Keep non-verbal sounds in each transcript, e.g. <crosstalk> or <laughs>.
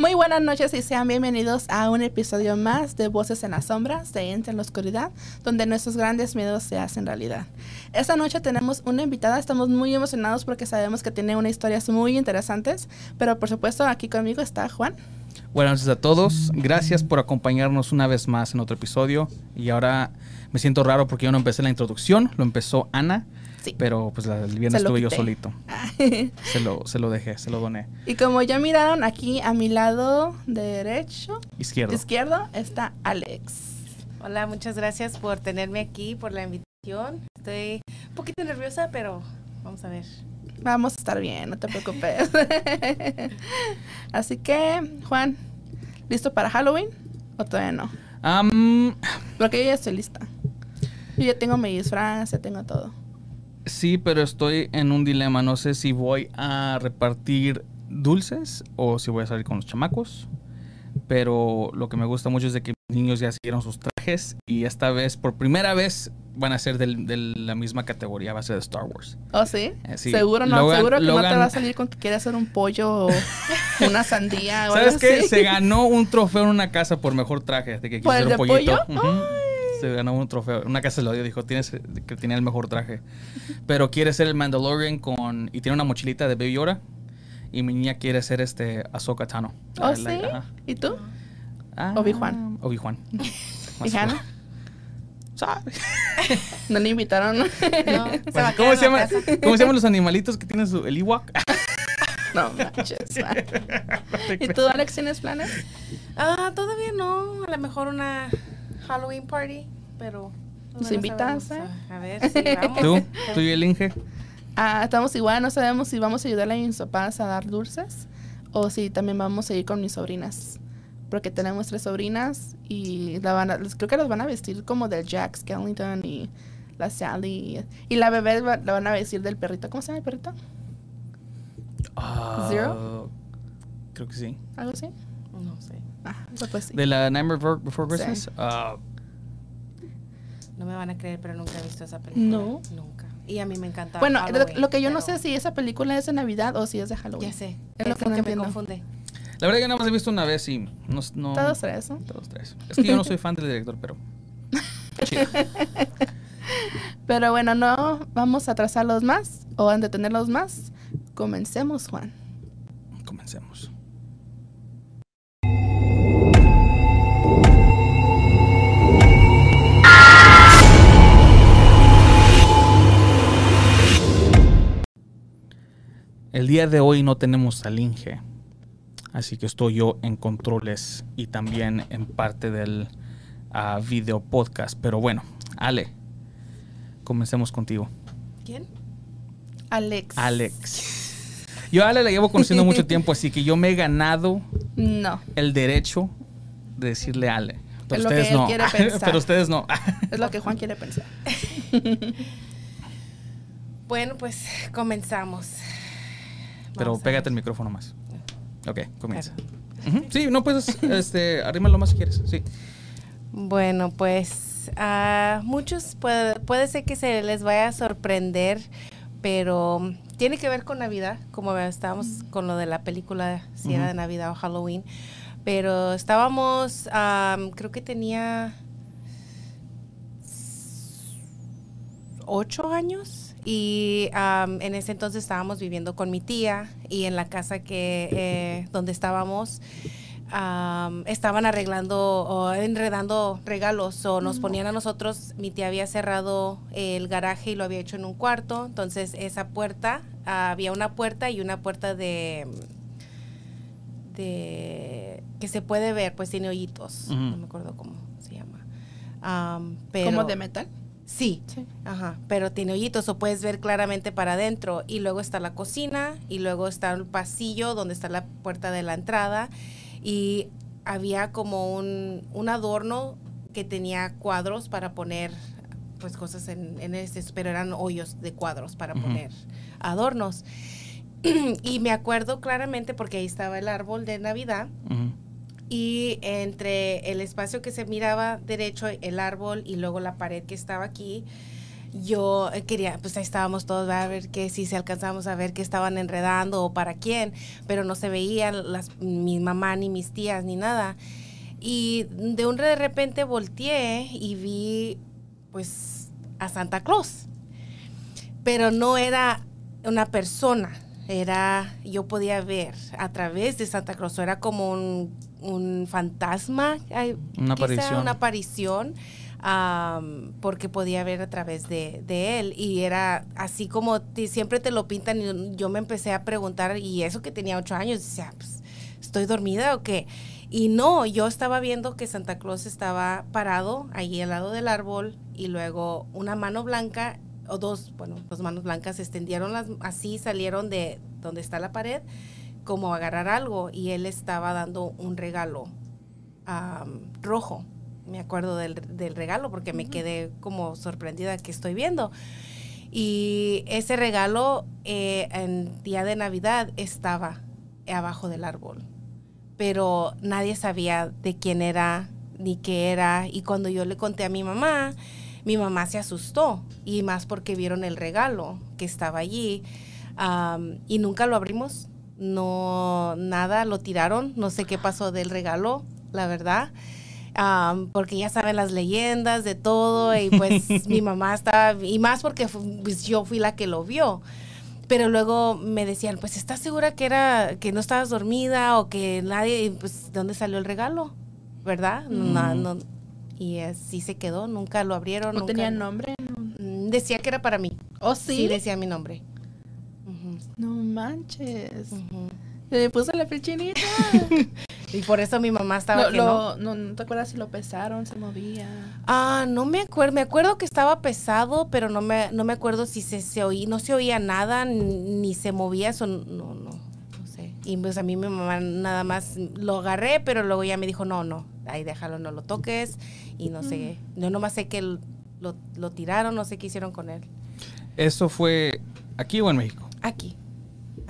Muy buenas noches y sean bienvenidos a un episodio más de Voces en las Sombras, de Entre en la Oscuridad, donde nuestros grandes miedos se hacen realidad. Esta noche tenemos una invitada, estamos muy emocionados porque sabemos que tiene unas historias muy interesantes, pero por supuesto aquí conmigo está Juan. Buenas noches a todos, gracias por acompañarnos una vez más en otro episodio y ahora me siento raro porque yo no empecé la introducción, lo empezó Ana. Sí. Pero pues la- el viernes estuve yo solito. <laughs> Se lo, se lo dejé, se lo doné. y como ya miraron aquí a mi lado derecho, Izquierdo. izquierdo, está Alex. Hola, muchas gracias por tenerme aquí, por la invitación. Estoy un poquito nerviosa, pero vamos a ver. Vamos a estar bien, no te preocupes. <laughs> Así que, Juan, ¿listo para Halloween? ¿O todavía no? Am, Porque yo ya estoy lista. Yo ya tengo mi disfraz, ya tengo todo. Sí, pero estoy en un dilema. No sé si voy a repartir dulces o si voy a salir con los chamacos. Pero lo que me gusta mucho es de que los niños ya hicieron sus trajes y esta vez, por primera vez, van a ser de la misma categoría, va a ser de Star Wars. ¿Oh, sí? Eh, sí. Seguro no, Logan- seguro que no te va a salir con que quiere hacer un pollo o <laughs> una sandía o ¿Sabes algo qué? así. Se ganó un trofeo en una casa por mejor traje. De que ¿Por el de pollo? Ujú. Se ganó un trofeo. Una casa se lo dio, dijo tienes, que tenía el mejor traje. Pero quiere ser el Mandalorian con. Y tiene una mochilita de Baby Yoda. Y mi niña quiere ser este Ahsoka Tano. ¿Oh, La- sí? la-. ¿Y tú? Ah, Obi-Wan. Obi-Wan. <laughs> ¿Y Hannah? <laughs> No le invitaron. No, <laughs> se va ¿Cómo, se la llama. ¿Cómo se llaman los animalitos que tienen su, el Ewok? no manches. ¿Y tú, Alex, tienes planes? Ah, todavía no. A lo mejor una Halloween party, pero. ¿Nos todavía no invitas, eh? A ver, <laughs> sí, vamos. ¿Tú? ¿Tú y el Inge? Ah, estamos igual, no sabemos si vamos a ayudarle a mis papás a dar dulces o si también vamos a ir con mis sobrinas. Porque tenemos tres sobrinas y la van a- creo que las van a vestir como del Jack Skellington y la Sally. Y la bebé va- la van a vestir del perrito. ¿Cómo se llama el perrito? Ah, Zero? Creo que sí. ¿Algo así? No sé. Ah, pues sí. ¿De la Nightmare Before, Before Sí. Christmas? No me van a creer, pero nunca he visto esa película. No. Nunca. Y a mí me encanta. Bueno, lo, Halloween, lo que yo no sé si esa película es de Navidad o si es de Halloween. Ya sé. Es Es lo que me confunde. La verdad que nada más he visto una vez y no... no Todos tres, ¿no? Todos tres. Es que yo no soy fan del director, pero... <laughs> chido. Pero bueno, no vamos a atrasarlos más o a detenerlos más. Comencemos, Juan. El día de hoy no tenemos al Inge, así que estoy yo en controles y también en parte del ah, video podcast. Pero bueno, Ale, comencemos contigo. ¿Quién? Alex. Alex. Yo a Ale la llevo conociendo mucho <laughs> tiempo, así que yo me he ganado No, el derecho de decirle Ale. Pero Es lo que ustedes él no. <laughs> pensar. Pero ustedes no. es lo que Juan quiere pensar. <laughs> Bueno, pues comenzamos. Pero pégate el micrófono más. Ok, comienza. Sí, no puedes, <laughs> este, arrímalo más si quieres. Sí. Bueno, pues a muchos puede, puede ser que se les vaya a sorprender, pero tiene que ver con Navidad, como estábamos con lo de la película, si era Ujú. de Navidad o Halloween. Pero estábamos, am, creo que tenía ocho años y am, en ese entonces estábamos viviendo con mi tía y en la casa que eh, donde estábamos am, estaban arreglando o enredando regalos o nos ponían a nosotros mi tía había cerrado el garaje y lo había hecho en un cuarto entonces esa puerta había una puerta y una puerta de de que se puede ver pues tiene hoyitos no me acuerdo cómo se llama Am, pero ¿Como de metal? Sí, Sí. ajá, pero tiene hoyitos o puedes ver claramente para adentro y luego está la cocina y luego está el pasillo donde está la puerta de la entrada y había como un, un adorno que tenía cuadros para poner pues cosas en, en este, pero eran hoyos de cuadros para poner adornos. <clears throat> y me acuerdo claramente porque ahí estaba el árbol de Navidad. Y entre el espacio que se miraba derecho, el árbol y luego la pared que estaba aquí, yo quería, pues ahí estábamos todos a ver que si se alcanzábamos a ver que estaban enredando o para quién, pero no se veían las, mi mamá ni mis tías ni nada. Y de un de repente volteé y vi pues a Santa Claus. Pero no era una persona, era, yo podía ver a través de Santa Claus, era como un, un fantasma, una aparición. Una aparición porque podía ver a través de, él y era así como siempre te lo pintan y yo me empecé a preguntar y eso que tenía ocho años, decía, pues, ¿estoy dormida o qué? Y no, yo estaba viendo que Santa Claus estaba parado ahí al lado del árbol y luego una mano blanca o dos, bueno, dos manos blancas se extendieron las, así, salieron de donde está la pared como agarrar algo y él estaba dando un regalo rojo me acuerdo del, regalo porque me quedé como sorprendida que estoy viendo. Y ese regalo eh, en día de Navidad estaba abajo del árbol, pero nadie sabía de quién era ni qué era. Y cuando yo le conté a mi mamá, mi mamá se asustó y más porque vieron el regalo que estaba allí y nunca lo abrimos. No, nada, lo tiraron. No sé qué pasó del regalo, la verdad porque ya saben las leyendas de todo y pues <laughs> mi mamá estaba, y más porque pues, yo fui la que lo vio. Pero luego me decían, pues ¿estás segura que era que no estabas dormida o que nadie, pues ¿dónde salió el regalo? ¿Verdad? No, y así se quedó, nunca lo abrieron. ¿No tenía nombre? Mm, decía que era para mí. ¿Oh, sí? Sí, decía mi nombre. No manches. Me puso la pechinita. <laughs> Y por eso mi mamá estaba no, no. te acuerdas si lo pesaron, se movía? Ah, no me acuerdo. Me acuerdo que estaba pesado, pero no me, no me acuerdo si se, se oía, no se oía nada, ni se movía. Eso no, no, no sé. Y pues a mí mi mamá nada más lo agarré, pero luego ya me dijo, no, no, ahí déjalo, no lo toques. Y no sé, yo nomás sé que lo, lo tiraron, no sé qué hicieron con él. ¿Eso fue aquí o en México? Aquí.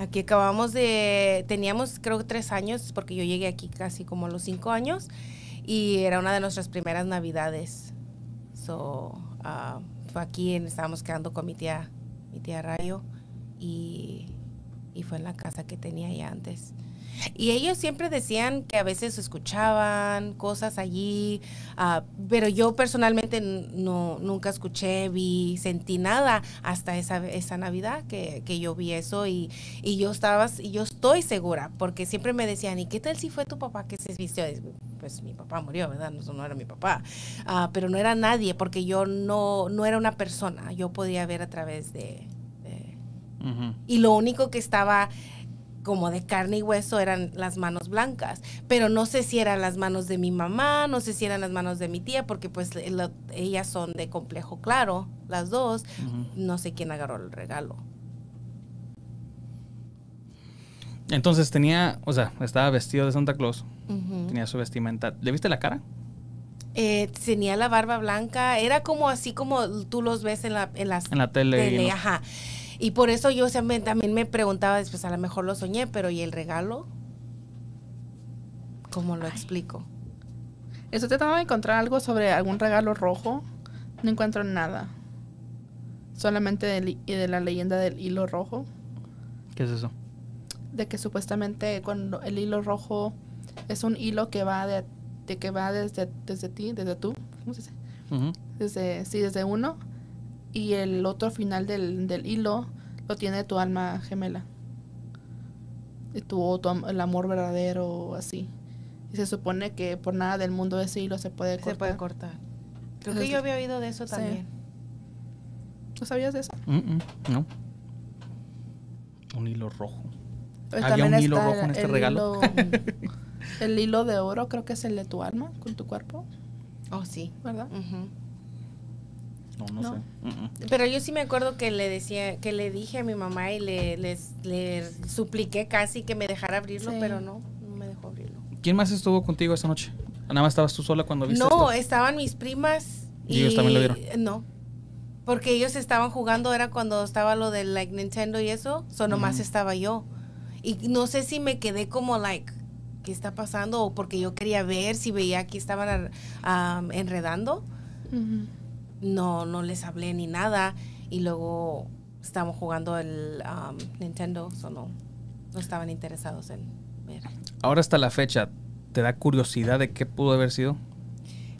Aquí acabamos de, teníamos creo tres años, porque yo llegué aquí casi como a los cinco años, y era una de nuestras primeras navidades. So, uh, fue aquí, estábamos quedando con mi tía, mi tía Rayo, y, y fue en la casa que tenía ya antes. Y ellos siempre decían que a veces escuchaban cosas allí, ah, pero yo personalmente no, nunca escuché, vi, sentí nada hasta esa, esa Navidad que, que yo vi eso y, y yo estaba, y yo estoy segura, porque siempre me decían, ¿y qué tal si fue tu papá que se vistió? Pues mi papá murió, ¿verdad? No, no era mi papá, ah, pero no era nadie, porque yo no, no era una persona, yo podía ver a través de... Y lo único que estaba como de carne y hueso eran las manos blancas, pero no sé si eran las manos de mi mamá, no sé si eran las manos de mi tía, porque pues ellas son de complejo claro, las dos, no sé quién agarró el regalo. Entonces tenía, o sea, estaba vestido de Santa Claus, tenía su vestimenta. ¿Le viste la cara? Eh, tenía la barba blanca, era como así como tú los ves en la, en las en la tele. ajá. Y por eso yo también me preguntaba después, a lo mejor lo soñé, pero ¿y el regalo? ¿Cómo lo explico? Estoy tratando de encontrar algo sobre algún regalo rojo. No encuentro nada. Solamente de, de la leyenda del hilo rojo. ¿Qué es eso? De que supuestamente cuando el hilo rojo es un hilo que va de, que va desde, desde ti, desde tú, ¿cómo se dice? Desde, sí, desde uno y el otro final del, del hilo lo tiene tu alma gemela. Y tu, tu, el amor verdadero, así. Y se supone que por nada del mundo ese hilo se puede cortar. Se puede cortar. Creo que yo había oído de eso también. ¿No sabías de eso? no. Un hilo rojo. ¿Había un hilo rojo en este regalo? <laughs> el hilo de oro creo que es el de tu alma con tu cuerpo. Oh, sí. ¿Verdad? No, no, sé. Pero yo sí me acuerdo que le decía, que le dije a mi mamá y le, les, le supliqué casi que me dejara abrirlo, pero no, no me dejó abrirlo. ¿Quién más estuvo contigo esa noche? ¿Nada más estabas tú sola cuando viste No, estaban mis primas. ¿Y, ellos también lo vieron? No. Porque ellos estaban jugando, era cuando estaba lo del like Nintendo y eso, solo nomás estaba yo. Y no sé si me quedé como like, ¿qué está pasando? O porque yo quería ver si veía que estaban enredando no, no les hablé ni nada. Y luego estábamos jugando el um, Nintendo, o no, no estaban interesados en ver. Ahora hasta la fecha, ¿te da curiosidad de qué pudo haber sido?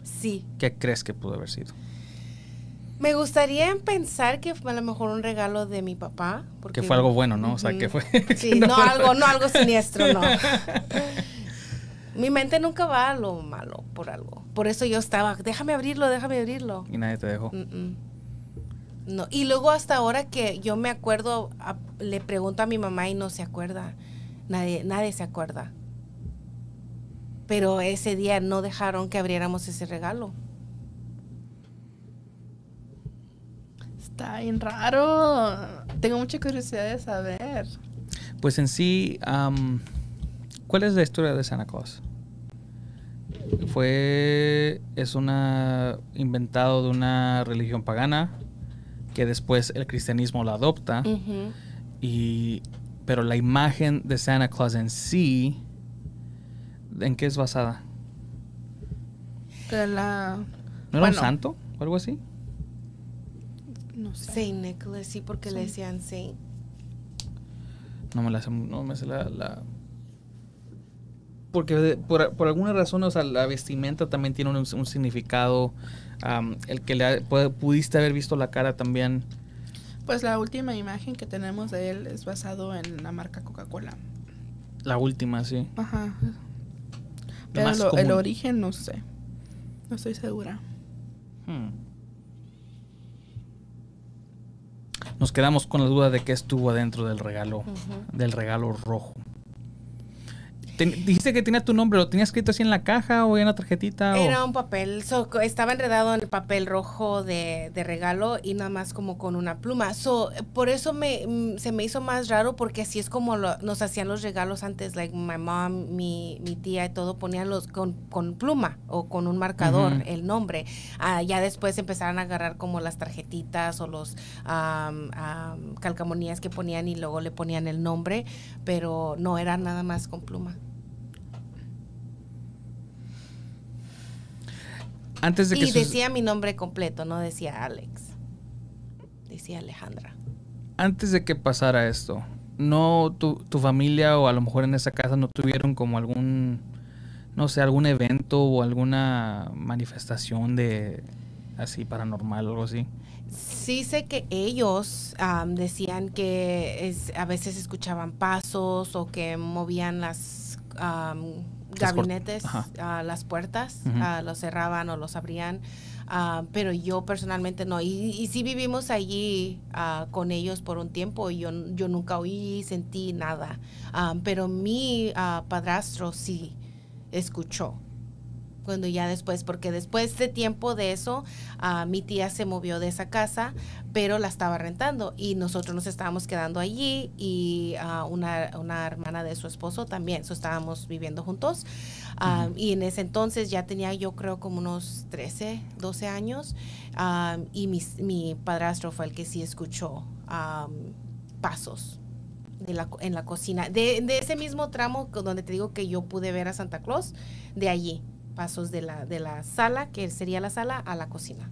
Sí. ¿Qué crees que pudo haber sido? Me gustaría pensar que fue a lo mejor un regalo de mi papá. Porque fue algo bueno, ¿no? O sea, que fue... <laughs> Sí, no, algo, <laughs> no algo siniestro, no. Mi mente nunca va a lo malo por algo. Por eso yo estaba, déjame abrirlo, déjame abrirlo. Y nadie te dejó. No. Y luego hasta ahora que yo me acuerdo, le pregunto a mi mamá y no se acuerda. Nadie, nadie se acuerda. Pero ese día no dejaron que abriéramos ese regalo. Está bien raro. Tengo mucha curiosidad de saber. Pues en sí, ¿Cuál es la historia de Santa Claus? Fue. Es una. inventado de una religión pagana. Que después el cristianismo la adopta. Y. Pero la imagen de Santa Claus en sí. ¿En qué es basada? la. ¿No era un santo? ¿O algo así? No sé. Saint Nicholas, sí, porque le decían Saint. No me la no me sé la porque por, por, alguna razón, o sea, la vestimenta también tiene un, significado. el que le pudiste haber visto la cara también. Pues la última imagen que tenemos de él es basado en la marca Coca-Cola. La última, sí. Ajá. Pero el origen no sé. No estoy segura. Hmm. Nos quedamos con la duda de qué estuvo adentro del regalo, del regalo rojo dijiste que tenía tu nombre, ¿lo tenía escrito así en la caja o en la tarjetita? Era un papel, estaba enredado en el papel rojo de, regalo y nada más como con una pluma. por eso me, mm, se me hizo más raro porque así es como nos hacían los regalos antes, like my mom, mi, tía y todo, ponían los con, pluma o con un marcador el nombre. Ah, ya después empezaron a agarrar como las tarjetitas o los calcamonías que ponían y luego le ponían el nombre, pero no era nada más con pluma. Y decía mi nombre completo, no decía Alex. Decía Alejandra. Antes de que pasara esto, ¿no tu, tu familia o a lo mejor en esa casa no tuvieron como algún, no sé, algún evento o alguna manifestación de así paranormal o algo así? Sí sé que ellos decían que es, a veces escuchaban pasos o que movían las gabinetes, a las puertas, los cerraban o los abrían. pero yo personalmente no. Y, y sí vivimos allí con ellos por un tiempo y yo, yo nunca oí, sentí nada. pero mi padrastro sí escuchó cuando ya después, porque después de tiempo de eso, uh, mi tía se movió de esa casa, pero la estaba rentando y nosotros nos estábamos quedando allí y uh, una, una, hermana de su esposo también, so estábamos viviendo juntos. Y en ese entonces ya tenía yo creo como unos 13, 12 años y mi, mi, padrastro fue el que sí escuchó pasos. De la, en la cocina, de, de ese mismo tramo donde te digo que yo pude ver a Santa Claus, de allí, pasos de la, de la sala, que sería la sala, a la cocina.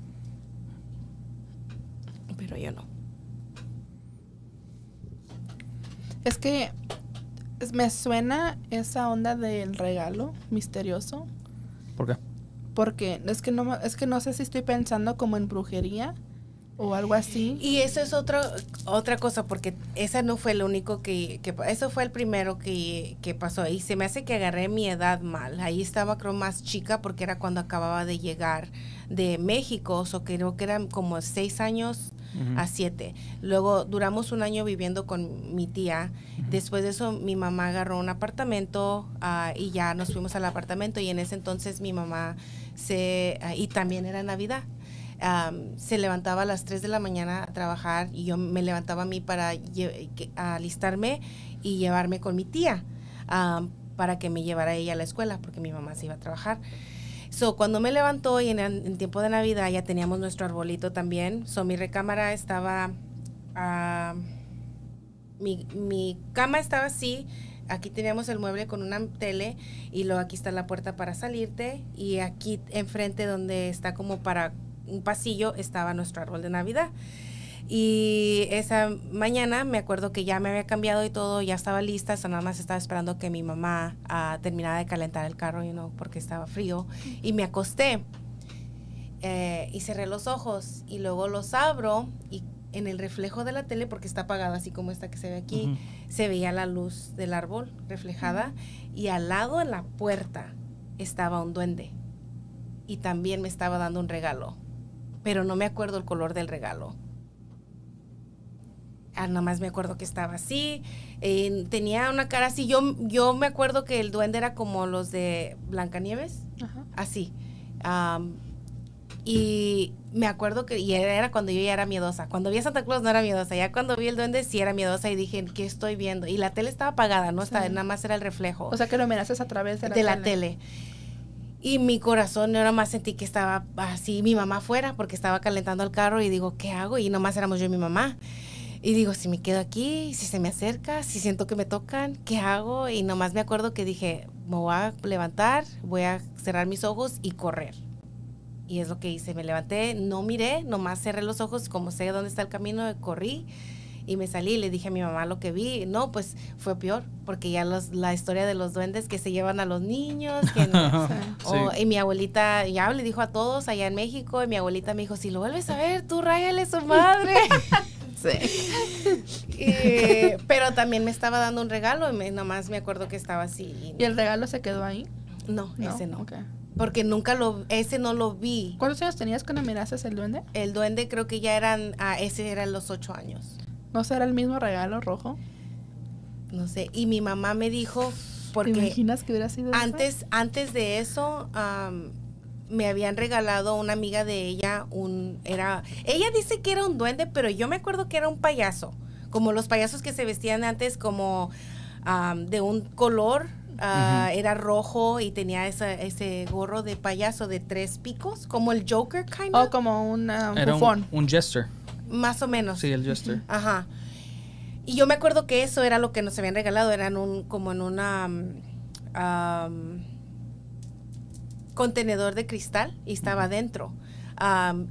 Pero yo no. Es que me suena esa onda del regalo misterioso. ¿Por qué? Porque es que no es que no sé si estoy pensando como en brujería o algo así. Y eso es otra otra cosa, porque esa no fue el único que, que eso fue el primero que, que, pasó. Y se me hace que agarré mi edad mal. Ahí estaba creo más chica porque era cuando acababa de llegar de México, o creo que eran como seis años a siete. Luego duramos un año viviendo con mi tía. Después de eso mi mamá agarró un apartamento ah, y ya nos fuimos al apartamento y en ese entonces mi mamá se... Ah, y también era Navidad se levantaba a las 3 de la mañana a trabajar y yo me levantaba a mí para alistarme y llevarme con mi tía para que me llevara ella a la escuela porque mi mamá se iba a trabajar. So, cuando me levantó y en, tiempo de Navidad ya teníamos nuestro arbolito también. So, mi recámara estaba... mi, mi cama estaba así aquí teníamos el mueble con una tele y luego aquí está la puerta para salirte y aquí enfrente donde está como para un pasillo estaba nuestro árbol de Navidad. Y esa mañana me acuerdo que ya me había cambiado y todo, ya estaba lista, hasta nada más estaba esperando que mi mamá ah, terminara de calentar el carro, you know, porque estaba frío. Y me acosté eh, y cerré los ojos y luego los abro y en el reflejo de la tele, porque está apagada así como esta que se ve aquí, se veía la luz del árbol reflejada y al lado en la puerta estaba un duende y también me estaba dando un regalo, pero no me acuerdo el color del regalo. Ah, nada más me acuerdo que estaba así, eh, tenía una cara así, yo, yo me acuerdo que el duende era como los de Blancanieves, Ajá. así. Am, y me acuerdo que y era, cuando yo ya era miedosa. Cuando vi a Santa Claus no era miedosa. Ya cuando vi el duende sí era miedosa y dije, ¿qué estoy viendo? Y la tele estaba apagada, no estaba, Sí. nada más era el reflejo O sea que lo miraste a través de la de tele. la tele. Y mi corazón, yo nomás sentí que estaba así, mi mamá fuera, porque estaba calentando el carro y digo, ¿qué hago? Y nomás éramos yo y mi mamá. Y digo, si me quedo aquí, si se me acerca, si siento que me tocan, ¿qué hago? Y nomás me acuerdo que dije, me voy a levantar, voy a cerrar mis ojos y correr. Y es lo que hice, me levanté, no miré, nomás cerré los ojos, como sé dónde está el camino, corrí y me salí y le dije a mi mamá lo que vi. No, pues fue peor, porque ya los, la historia de los duendes que se llevan a los niños, que no- <laughs> Sí. o- y mi abuelita ya le dijo a todos allá en México, y mi abuelita me dijo, si lo vuelves a ver, tú ráyale su madre. <laughs> Sí. <laughs> Y- pero también me estaba dando un regalo, y me, nomás me acuerdo que estaba así. y- ¿Y el regalo se quedó ahí? no, ese no. Porque nunca lo, ese no lo vi. ¿Cuántos años tenías cuando miraste el duende? El duende creo que ya eran, ah, ese eran los ocho años. ¿No será el mismo regalo rojo? No sé. Y mi mamá me dijo, ¿Te porque imaginas que hubiera sido antes, antes de eso, am, me habían regalado una amiga de ella un, era, ella dice que era un duende, pero yo me acuerdo que era un payaso, como los payasos que se vestían antes como am, de un color, ah, era rojo y tenía esa- ese gorro de payaso de tres picos, como el Joker, kind O of, Oh, como un um, Era bufón. un, un jester. Más o menos. Sí, el jester. Ajá. Y yo me acuerdo que eso era lo que nos habían regalado, eran un, como en una am, contenedor de cristal y estaba dentro.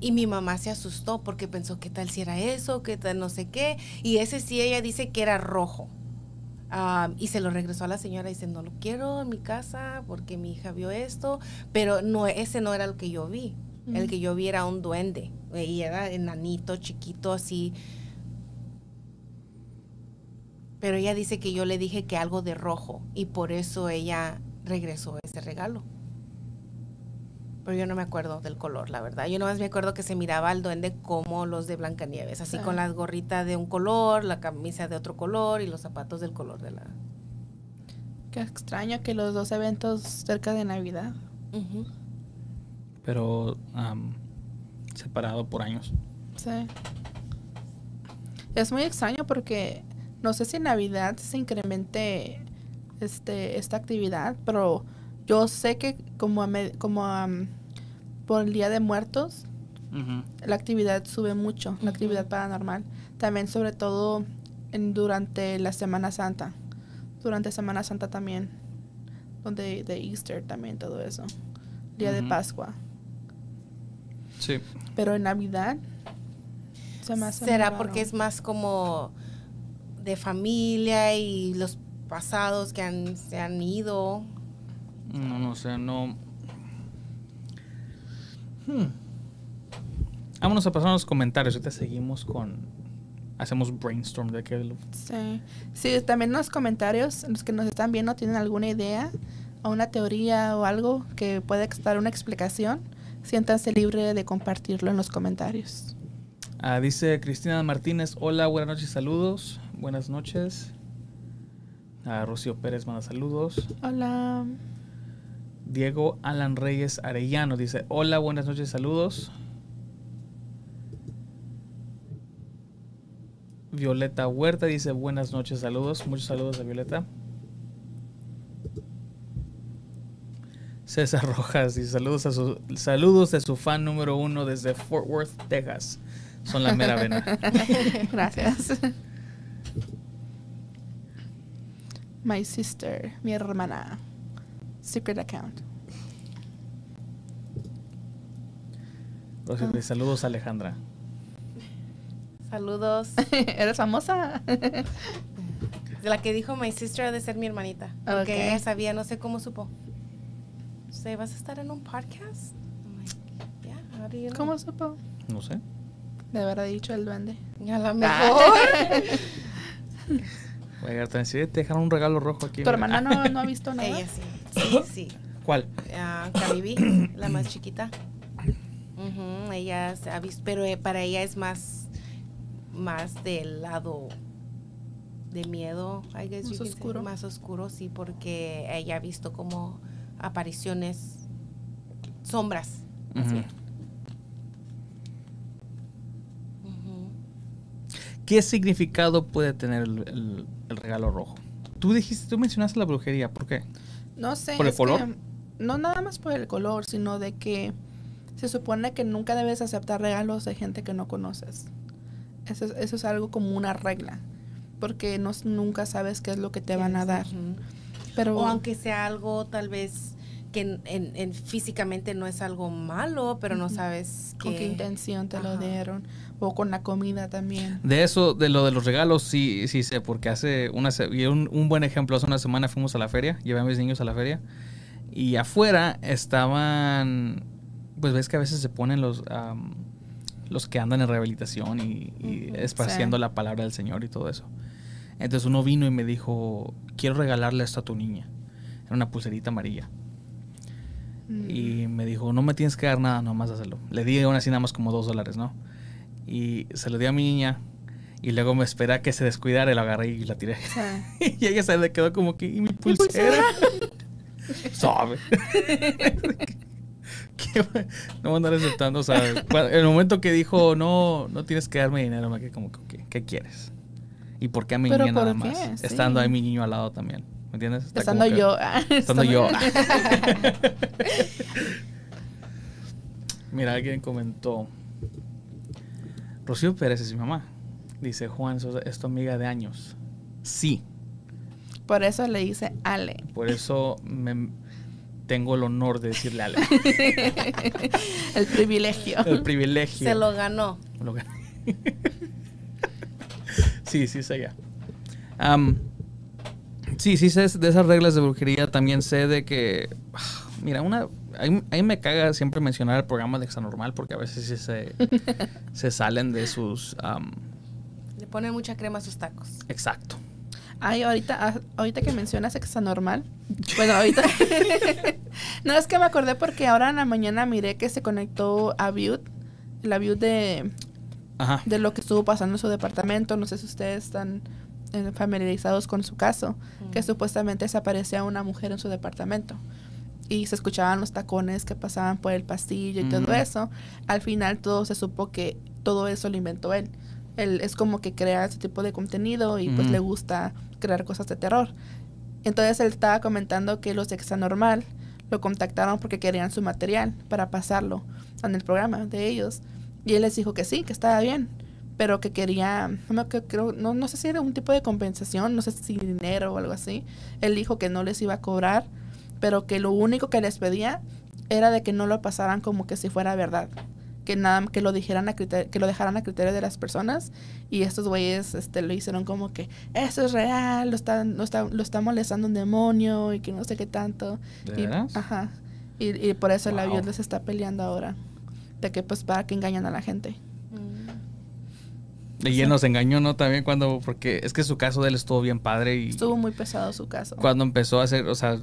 Y mi mamá se asustó porque pensó, ¿qué tal si era eso? ¿Qué tal no sé qué? Y ese sí, ella dice que era rojo. Y se lo regresó a la señora y dice, no lo quiero en mi casa porque mi hija vio esto. Pero no, ese no era el que yo vi. El que yo vi era un duende. Y era enanito, chiquito, así. Pero ella dice que yo le dije que algo de rojo y por eso ella regresó ese regalo. Pero yo no me acuerdo del color, la verdad. Yo nomás me acuerdo que se miraba al duende como los de Blancanieves, así Sí. con la gorrita de un color, la camisa de otro color y los zapatos del color de la... Qué extraño que los dos eventos cerca de Navidad. Ujú. Pero am, separado por años. Sí. Es muy extraño porque no sé si en Navidad se incremente este, esta actividad, pero yo sé que como, a me- como por el Día de Muertos, la actividad sube mucho, la actividad paranormal. También sobre todo en, durante la Semana Santa. Durante Semana Santa también. Donde de Easter también todo eso. Día de. Pascua. Sí. Pero en Navidad se me hace muy ¿Será porque es más como de familia y los pasados que han, se han ido? No, no sé, no. Hmm. Vámonos a pasar a los comentarios. Ahorita seguimos con. Hacemos brainstorm de qué. lo- Sí. sí, también en los comentarios, los que nos están viendo tienen alguna idea o una teoría o algo que pueda dar una explicación, siéntanse libre de compartirlo en los comentarios. Ah, dice Cristina Martínez: Hola, buenas noches, saludos. Buenas noches. Ah, Rocío Pérez manda saludos. Hola. Diego Alan Reyes Arellano dice: Hola, buenas noches, saludos. Violeta Huerta dice: Buenas noches, saludos. Muchos saludos a Violeta. César Rojas dice: Saludos, a su, saludos de su fan número uno desde Fort Worth, Texas. Son la mera vena. <laughs> Gracias. My sister, mi hermana. Secret account. Saludos Alejandra. Saludos. <laughs> ¿Eres famosa? <laughs> De la que dijo my sister ha de ser mi hermanita. Porque ella sabía, no sé cómo supo. Say, ¿vas a estar en un podcast? I'm like, yeah, how do you know? ¿Cómo supo? No sé. De haber dicho el duende. A lo Ah. mejor. Voy a llegar te dejaron un regalo rojo aquí. ¿Tu mira. hermana no, no ha <laughs> visto nada? Ella sí. Sí, sí. ¿Cuál? Ah, Caribe, la más chiquita. Ujú, ella se ha visto, pero eh, para ella es más, más del lado de miedo, I guess Más you can say, oscuro. más oscuro, sí, porque ella ha visto como apariciones, sombras. ¿Qué significado puede tener el, el- el regalo rojo? Tú dijiste, tú mencionaste la brujería, ¿por qué? No sé. ¿Por el color? que no nada más por el color, sino de que se supone que nunca debes aceptar regalos de gente que no conoces. Eso, es- eso es algo como una regla. Porque no, nunca sabes qué es lo que te van a dar. Pero O aunque sea algo tal vez que en, en- en físicamente no es algo malo, pero no sabes con qué que- intención te lo dieron. O con la comida también. De eso, de lo de los regalos, sí, sí sé, porque hace una se- y un, un buen ejemplo, hace una semana fuimos a la feria, llevé a mis niños a la feria, y afuera estaban, pues ves que a veces se ponen los, am, los que andan en rehabilitación y, y esparciendo sí. la palabra del Señor y todo eso. Entonces uno vino y me dijo, quiero regalarle esto a tu niña. Era una pulserita amarilla. Mm. Y me dijo, no me tienes que dar nada, nomás hazlo. Le di aún así nada más como dos dólares, ¿no? Y se lo di a mi niña. Y luego me esperé a que se descuidara y la agarré y la tiré. Sí. <laughs> y ella se le quedó como que, ¿y mi pulsera? Sabe. <laughs> <laughs> ¿Qué va- no voy a andar aceptando, en el momento que dijo, no, no tienes que darme dinero, me quedé como que, "Ok, ¿qué quieres? ¿Y por qué a mi ¿Pero niña nada qué? más? Sí. Estando ahí mi niño al lado también, ¿me entiendes? Está Estando que- yo. <laughs> Estando yo. <laughs> Mira, alguien comentó. Rocío Pérez es mi mamá. Dice Juan es tu amiga de años. Sí, Por eso le hice Ale. por eso me, tengo el honor de decirle Ale. <laughs> el privilegio. El privilegio. se lo ganó. Lo que- sí, sí sé ya. Am, sí, sí sé de esas reglas de brujería. También sé de que... <sighs> Mira, una... A mí, a mí me caga siempre mencionar el programa de Exanormal porque a veces sí se, <laughs> se salen de sus... am, Le ponen mucha crema a sus tacos. exacto. Ay, ahorita, ah, ahorita que mencionas normal. <laughs> Bueno, ahorita. <laughs> no, es que me acordé porque ahora en la mañana miré que se conectó a Viewed. La Viewed de, Ajá. de lo que estuvo pasando en su departamento. No sé si ustedes están eh, familiarizados con su caso. Que Mm. supuestamente desaparecía una mujer en su departamento. Y se escuchaban los tacones que pasaban por el pasillo y todo eso. Al final todo se supo que todo eso lo inventó él. Él es como que crea ese tipo de contenido y pues le gusta crear cosas de terror. Entonces él estaba comentando que los de Exanormal lo contactaron porque querían su material para pasarlo en el programa de ellos. Y él les dijo que sí, que estaba bien, pero que quería, no, acuerdo, creo, no, no sé si era un tipo de compensación, no sé si dinero o algo así. Él dijo que no les iba a cobrar, pero que lo único que les pedía era de que no lo pasaran como que si fuera verdad. Que nada, que lo dijeran a criterio, que lo dejaran a criterio de las personas y estos güeyes este, lo hicieron como que eso es real, lo está, lo está, lo está molestando un demonio y que no sé qué tanto. ¿De Y- veras? ajá. Y, y por eso la. Biot les está peleando ahora. De que pues para que engañan a la gente. Y él nos engañó, ¿no? También cuando... Porque es que su caso de él estuvo bien padre y... Estuvo muy pesado su caso. cuando empezó a hacer, o sea,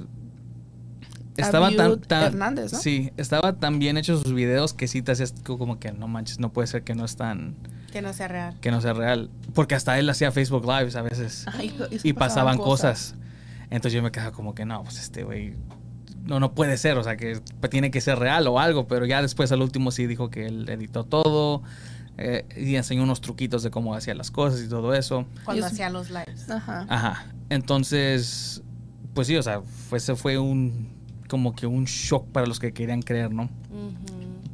estaba tan, tan Hernández, ¿no? sí, estaba tan bien hechos sus videos que sí te hacías como que no manches, no puede ser que no es tan, Que no sea real. que no sea real, porque hasta él hacía Facebook Lives a veces Ay, y pasaban cosas. Entonces yo me quedaba como que no, pues este güey no no puede ser, o sea, que tiene que ser real o algo, pero ya después al último sí dijo que él editó todo eh, y enseñó unos truquitos de cómo hacía las cosas y todo eso. Cuando hacía los lives. Ajá. Ajá. Entonces, pues sí, o sea, fue, ese fue un como que un shock para los que querían creer, ¿no?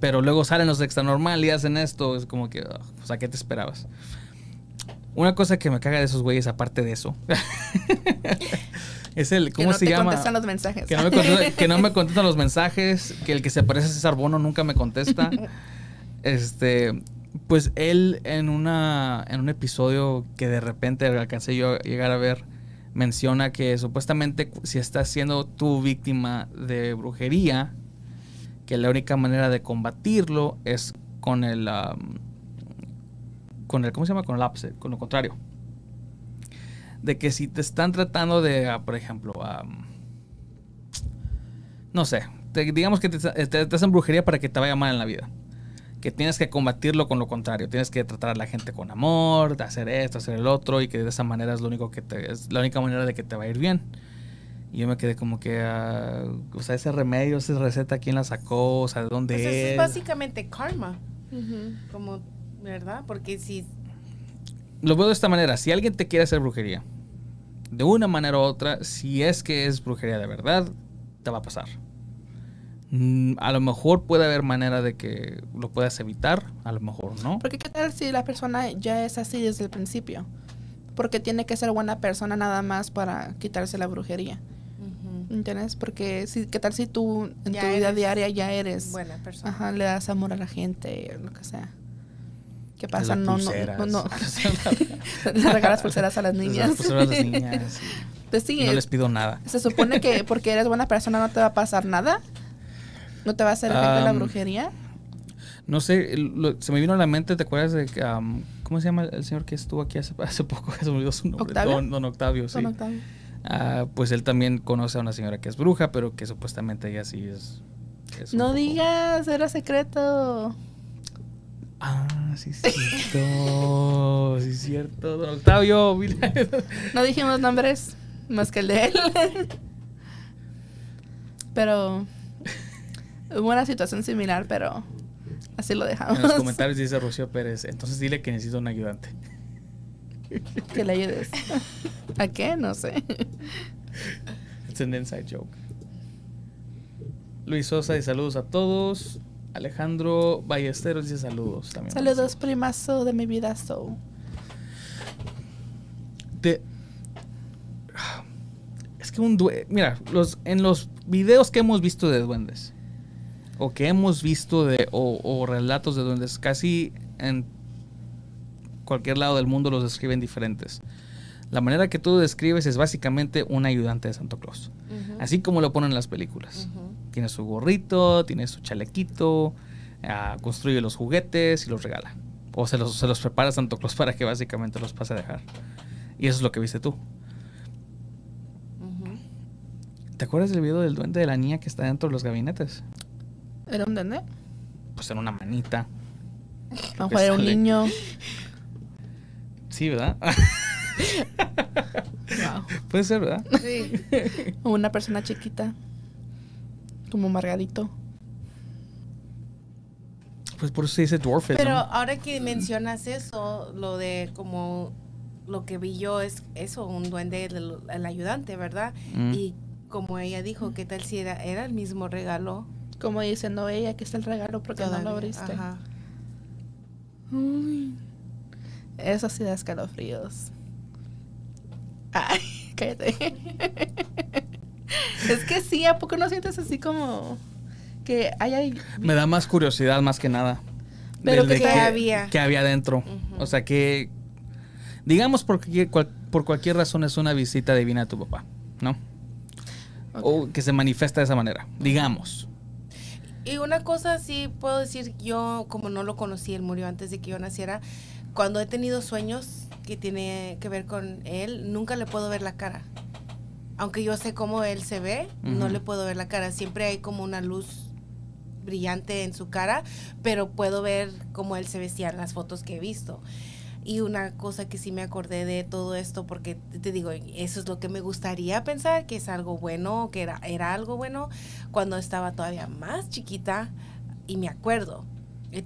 Pero luego salen los extra normal y hacen esto, es como que, ugh, o sea, ¿qué te esperabas? Una cosa que me caga de esos güeyes, aparte de eso, <laughs> es el, Que ¿cómo no se te llama? contestan los mensajes. Que no, me contestan, <laughs> que no me contestan los mensajes, que el que se parece a César Bono nunca me contesta. <laughs> Este, pues él en una en un episodio que de repente alcancé yo a llegar a ver menciona que supuestamente si estás siendo tú víctima de brujería, que la única manera de combatirlo es con el am, con el ¿cómo se llama? con el opposite, con lo contrario. De que si te están tratando de, ah, por ejemplo, am, no sé, te- digamos que te, te- te hacen brujería para que te vaya mal en la vida. Que tienes que combatirlo con lo contrario. Tienes que tratar a la gente con amor, de hacer esto, hacer el otro, y que de esa manera es lo único que te, es la única manera de que te va a ir bien. Y yo me quedé como que, ah, o sea, ese remedio, esa receta, ¿quién la sacó? O sea, ¿de dónde Pues eso es? es básicamente karma, como, ¿verdad? Porque si Lo veo de esta manera. Si alguien te quiere hacer brujería, de una manera u otra, si es que es brujería de verdad, te va a pasar. Mm, A lo mejor puede haber manera de que lo puedas evitar, a lo mejor no. Porque qué tal si la persona ya es así desde el principio. Porque tiene que ser buena persona nada más para quitarse la brujería. ¿Entiendes? Porque si, qué tal si tú en Ya tu vida diaria ya eres buena persona. Ajá, le das amor a la gente, lo que sea. ¿Qué pasa? Las No, no, no, no. <laughs> <laughs> Le regalas pulseras a las niñas. Las pulseras a las <laughs> niñas. Pues sí, No les pido nada. se supone que porque eres buena persona no te va a pasar nada. No te va a hacer efecto la brujería. No sé, lo- se me vino a la mente, ¿te acuerdas de que, am, cómo se llama el señor que estuvo aquí hace, hace poco? Se me olvidó su nombre. ¿Octavio? Don, don Octavio, sí. Don Octavio. Ah, pues él también conoce a una señora que es bruja, pero que supuestamente ella sí es. No poco- digas, era secreto. Ah, sí es cierto. sí es cierto. Don Octavio, mira. No dijimos nombres más que el de él. pero hubo una situación similar, pero así lo dejamos. En los comentarios dice Rocío Pérez. Entonces dile que necesito un ayudante. que le ayudes. ¿A qué? No sé. It's an inside joke. Luis Sosa dice saludos a todos. Alejandro Ballesteros dice saludos también. Saludos, primazo de mi vida, so. Es que un duende. Mira, los, en los videos que hemos visto de duendes, o que hemos visto de. O, o relatos de duendes, casi en cualquier lado del mundo los describen diferentes. La manera que tú describes es básicamente un ayudante de Santo Claus. Así como lo ponen en las películas. Tiene su gorrito, tiene su chalequito, ah, construye los juguetes y los regala. O se los, se los prepara Santo Claus para que básicamente los pase a dejar. Y eso es lo que viste tú. ¿Te acuerdas del video del duende de la niña que está dentro de los gabinetes? ¿Era un duende? Pues en una manita. A mejor era un niño. Sí, ¿verdad? <laughs> Wow. Puede ser, ¿verdad? Sí. O una persona chiquita. Como Margarito. Pues por eso se dice dwarfism. Pero ahora que mencionas eso, lo de como lo que vi yo es eso, un duende, el, el ayudante, ¿verdad? Mm. Y como ella dijo, ¿qué tal si era, era el mismo regalo? Como diciendo ella, aquí está el regalo porque no lo abriste. ajá. Uy. Eso sí da escalofríos. Ay, <laughs> cállate. <laughs> es que sí, ¿a poco no sientes así como que hay ahí? Me da más curiosidad más que nada. Pero que qué había. Que había dentro. O sea que, digamos por cualquier, cual- por cualquier razón es una visita divina a tu papá, ¿no? O que se manifiesta de esa manera, digamos. Y una cosa sí puedo decir, yo como no lo conocí, él murió antes de que yo naciera, cuando he tenido sueños que tiene que ver con él, nunca le puedo ver la cara. Aunque yo sé cómo él se ve, no le puedo ver la cara. Siempre hay como una luz brillante en su cara, pero puedo ver cómo él se vestía en las fotos que he visto. Y una cosa que sí me acordé de todo esto, porque te digo, eso es lo que me gustaría pensar, que es algo bueno, que era, era algo bueno, cuando estaba todavía más chiquita, y me acuerdo,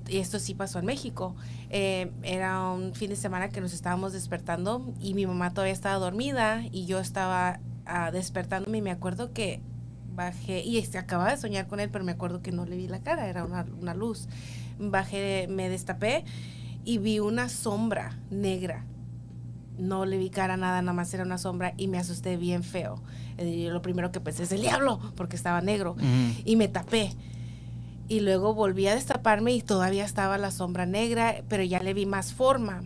esto sí pasó en México, eh, era un fin de semana que nos estábamos despertando y mi mamá todavía estaba dormida y yo estaba despertándome y me acuerdo que bajé, y se acababa de soñar con él, pero me acuerdo que no le vi la cara, era una, una luz. Bajé, me destapé y vi una sombra negra. No le vi cara nada, nada más era una sombra y me asusté bien feo. Eh, yo lo primero que pensé es el diablo, porque estaba negro. Y me tapé. Y luego volví a destaparme y todavía estaba la sombra negra, pero ya le vi más forma.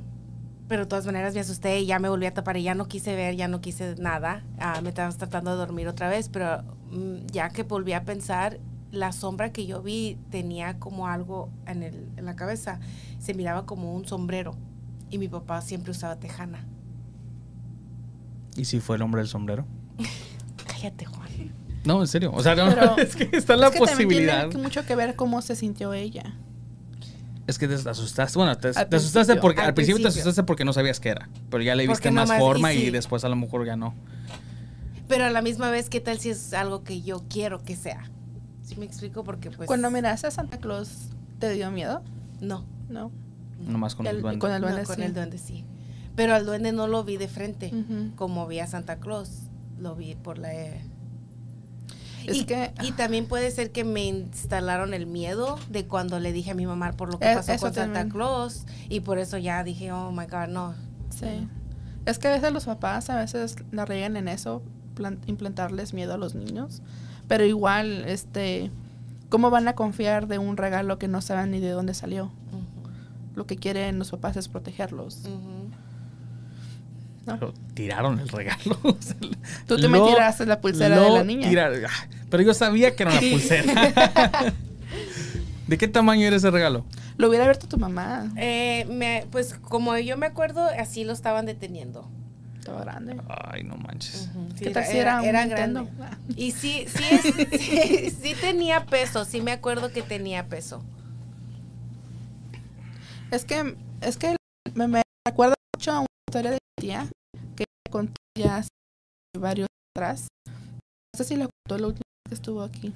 Pero de todas maneras me asusté y ya me volví a tapar y ya no quise ver, ya no quise nada. Ah, me estaba tratando de dormir otra vez, pero mm, ya que volví a pensar, la sombra que yo vi tenía como algo en, el, en la cabeza. Se miraba como un sombrero. Y mi papá siempre usaba tejana. ¿Y si fue el hombre del sombrero? <laughs> Cállate, Juan. No, en serio. O sea, no, Pero- <laughs> es que está la Es que también posibilidad. Tiene que- mucho que ver cómo se sintió ella. Es que te asustaste. Bueno, te, asustaste porque al, al principio, te asustaste porque no sabías qué era. Pero ya le Porque viste más y forma y, después a lo mejor ya no. Pero a la misma vez, ¿qué tal si es algo que yo quiero que sea? ¿Sí me explico? Porque pues... Cuando miraste a Santa Claus, ¿te dio miedo? No. No. Nomás con el, El- duende. con el no, duende, con sí. el duende sí. Pero al duende no lo vi de frente, como vi a Santa Claus. Lo vi por la... Es y, que- y también puede ser que me instalaron el miedo de cuando le dije a mi mamá por lo que Eh, pasó con Santa. Claus. Y por eso ya dije, oh my God, no. Sí. Es que a veces los papás a veces la riegan en eso, plan- implantarles miedo a los niños. Pero igual, este, ¿cómo van a confiar de un regalo que no saben ni de dónde salió? Lo que quieren los papás es protegerlos. ¿no? Pero tiraron el regalo. <laughs> O sea, Tú te me lo- tiraste la pulsera de la niña. ah, Pero yo sabía que era una pulsera. <laughs> ¿De qué tamaño era ese regalo? Lo hubiera abierto tu mamá. Eh, me- pues como yo me acuerdo, así lo estaban deteniendo. Estaba grande. Ay, no manches. Sí, ¿Qué tal si era, un grande. Ah. Y sí, sí, es- sí, <laughs> sí tenía peso, sí me acuerdo que tenía peso. Es que, es que me, me recuerda mucho a una historia de mi tía que conté ya hace varios atrás. No sé si la contó la última vez que estuvo aquí.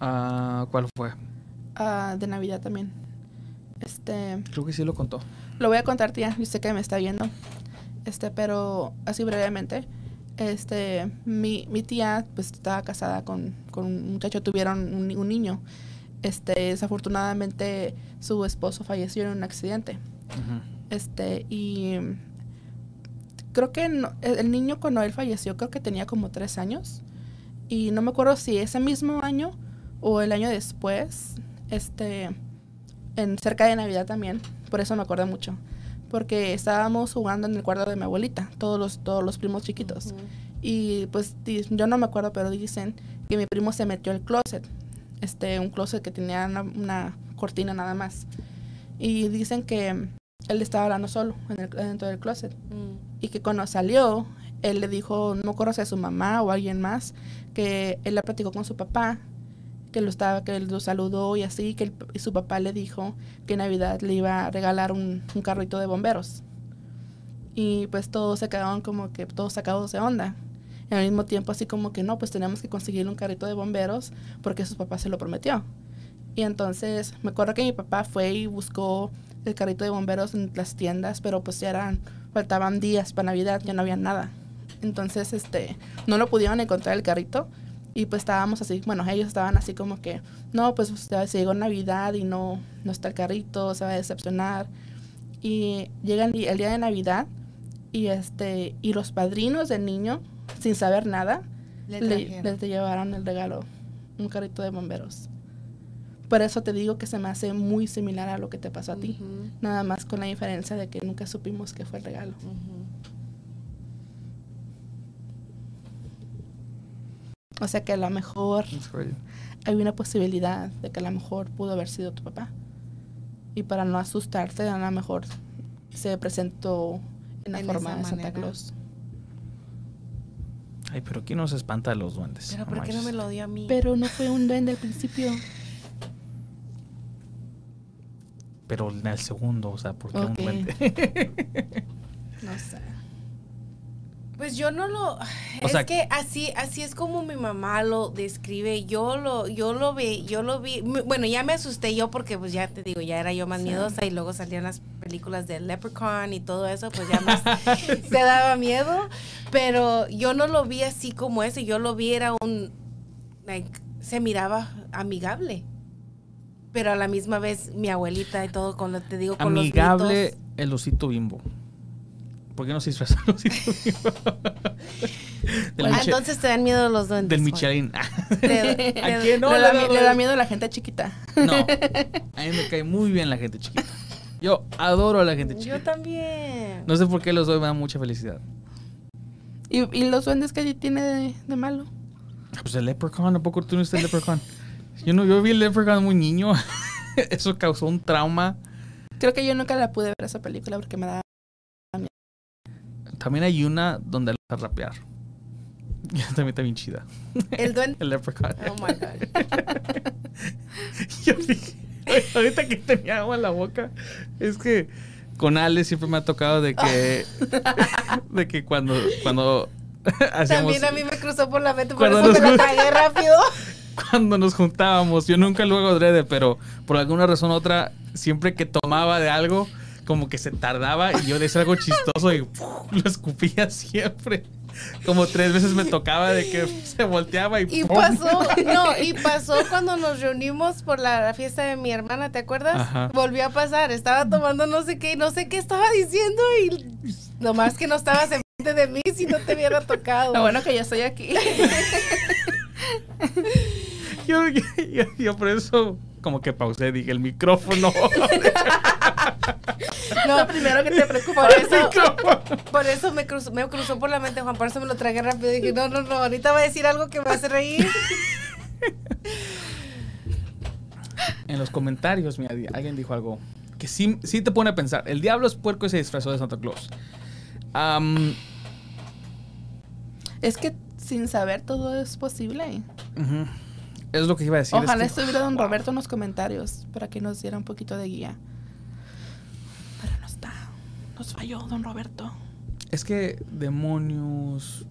Ah, ¿Cuál fue? Ah, de Navidad también. Este, Creo que sí lo contó. lo voy a contar, tía. Yo sé que me está viendo. Este, pero así brevemente. Este, mi, mi tía, pues, estaba casada con, con un muchacho, tuvieron un, un niño. Este, desafortunadamente, su esposo falleció en un accidente. Este, y creo que no- el niño cuando él falleció, creo que tenía como tres años. Y no me acuerdo si ese mismo año o el año después, este, en cerca de Navidad también. Por eso me acuerdo mucho. Porque estábamos jugando en el cuarto de mi abuelita, todos los, todos los primos chiquitos. Y pues yo no me acuerdo, pero dicen que mi primo se metió al closet. Este, un closet que tenía una, una cortina nada más. Y dicen que él estaba hablando solo en el- dentro del closet. Mm. Y que cuando salió, él le dijo, no me acuerdo si a su mamá o a alguien más, que él la platicó con su papá, que lo estaba, que lo saludó y así, que su papá le dijo que en Navidad le iba a regalar un, carrito de bomberos. Y pues todos se quedaron como que todos sacados de onda. Y al mismo tiempo así como que no, pues tenemos que conseguirle un carrito de bomberos porque su papá se lo prometió. Y entonces me acuerdo que mi papá fue y buscó el carrito de bomberos en las tiendas, pero pues ya eran, faltaban días para Navidad, ya no había nada. Entonces, este, no lo pudieron encontrar el carrito y pues estábamos así, bueno, ellos estaban así como que, no, pues usted se llegó Navidad y no, no está el carrito, se va a decepcionar. Y llega el, día de Navidad y este, y los padrinos del niño, sin saber nada, Le le, les llevaron el regalo, un carrito de bomberos. Por eso te digo que se me hace muy similar a lo que te pasó a ti. Nada más con la diferencia de que nunca supimos que fue el regalo. O sea que a lo mejor hay una posibilidad de que a lo mejor pudo haber sido tu papá. Y para no asustarte, a lo mejor se presentó en la En forma de Santa manera. Claus. Ay, pero ¿quién nos espanta a los duendes? Pero ¿por qué no me lo dio a mí? Pero no fue un duende al principio. Pero en el segundo, o sea, ¿por qué Ok. un? <laughs> No sé. Pues yo no lo es sea- que así así es como mi mamá lo describe. Yo lo yo lo vi, yo lo vi. Bueno, ya me asusté yo porque pues ya te digo, ya era yo más Sí. miedosa y luego salían las películas de Leprechaun y todo eso, pues ya más <laughs> te daba miedo, pero yo no lo vi así como ese, yo lo vi era un like, se miraba amigable. Pero a la misma vez mi abuelita y todo con lo te digo con los Amigable gritos. el osito bimbo. ¿Por qué no se disfrazan los <laughs> Del Ah, Miche- entonces te dan miedo los duendes. del. Michelin. Le- <laughs> ¿A quién no? le, le da, le miedo a la gente chiquita. No. <laughs> A mí me cae muy bien la gente chiquita. Yo adoro a la gente chiquita. Yo también. No sé por qué los dos me dan mucha felicidad. ¿Y, y los duendes que tiene de, de malo? Pues el Leprechaun, ¿a poco tú no viste el Leprechaun? Yo, no, yo vi el Leprechaun muy niño. <laughs> Eso causó un trauma. Creo que yo nunca la pude ver esa película porque me da... También hay una donde lo vas a rapear. <laughs> También está bien chida. El duende. <laughs> El Leprechaun. Oh my God. Yo dije, ahorita que tenía agua en la boca, es que con Ale siempre me ha tocado de que, de que cuando, cuando hacíamos, También a mí me cruzó por la mente, por eso me la tragué rápido. Cuando nos juntábamos, yo nunca luego adrede, pero por alguna razón u otra, siempre que tomaba de algo, como que se tardaba y yo decía algo chistoso y ¡puf! lo escupía siempre. Como tres veces me tocaba de que se volteaba y, Y ¡pum! pasó, <laughs> no, y pasó cuando nos reunimos por la fiesta de mi hermana, ¿te acuerdas? Ajá. Volvió a pasar, estaba tomando no sé qué, y no sé qué estaba diciendo y nomás que no estabas enfrente de mí si no te hubiera tocado. Lo bueno que ya estoy aquí. <laughs> <laughs> Yo, yo, yo- yo por eso como que pausé, dije el micrófono. <laughs> No, Lo primero que te preocupa <laughs> por es eso, por eso me cruzó, me cruzó por la mente Juan, por eso me lo tragué rápido. Dije, no, no, no, ahorita va a decir algo que me hace reír. En los comentarios, mira, alguien dijo algo que sí, sí te pone a pensar. El diablo es puerco y se disfrazó de Santa Claus. Es que sin saber todo es posible. Es lo que iba a decir. es Ojalá que- estuviera don Roberto en los comentarios para que nos diera un poquito de guía. Pero no está. Nos falló don Roberto. Es que demonios.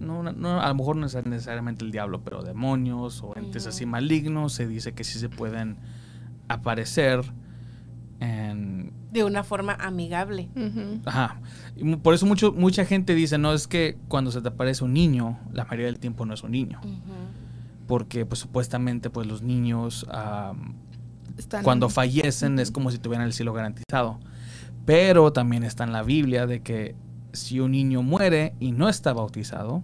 No, no, a lo mejor no es necesariamente el diablo, pero demonios o entes así malignos se dice que sí se pueden aparecer en De una forma amigable. Ajá. Por eso mucho, mucha gente dice, no, es que cuando se te aparece un niño, la mayoría del tiempo no es un niño. Porque pues supuestamente pues los niños Están- cuando fallecen es como si tuvieran el cielo garantizado. Pero también está en la Biblia de que si un niño muere y no está bautizado,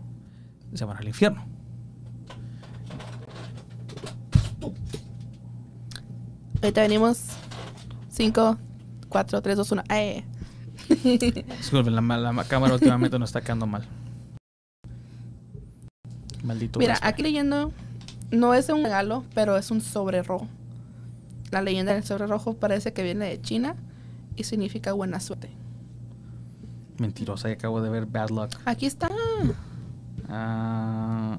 se van al infierno. Ahorita venimos. 5, 4, 3, 2, 1. ¡Eh! <laughs> Disculpen, la, ma- la ma- cámara últimamente no está quedando mal. Maldito. Mira, aquí leyendo, no es un regalo, pero es un sobre rojo. La leyenda del sobre rojo parece que viene de China y significa buena suerte. Mentirosa, y acabo de ver Bad Luck. Aquí está. Ah.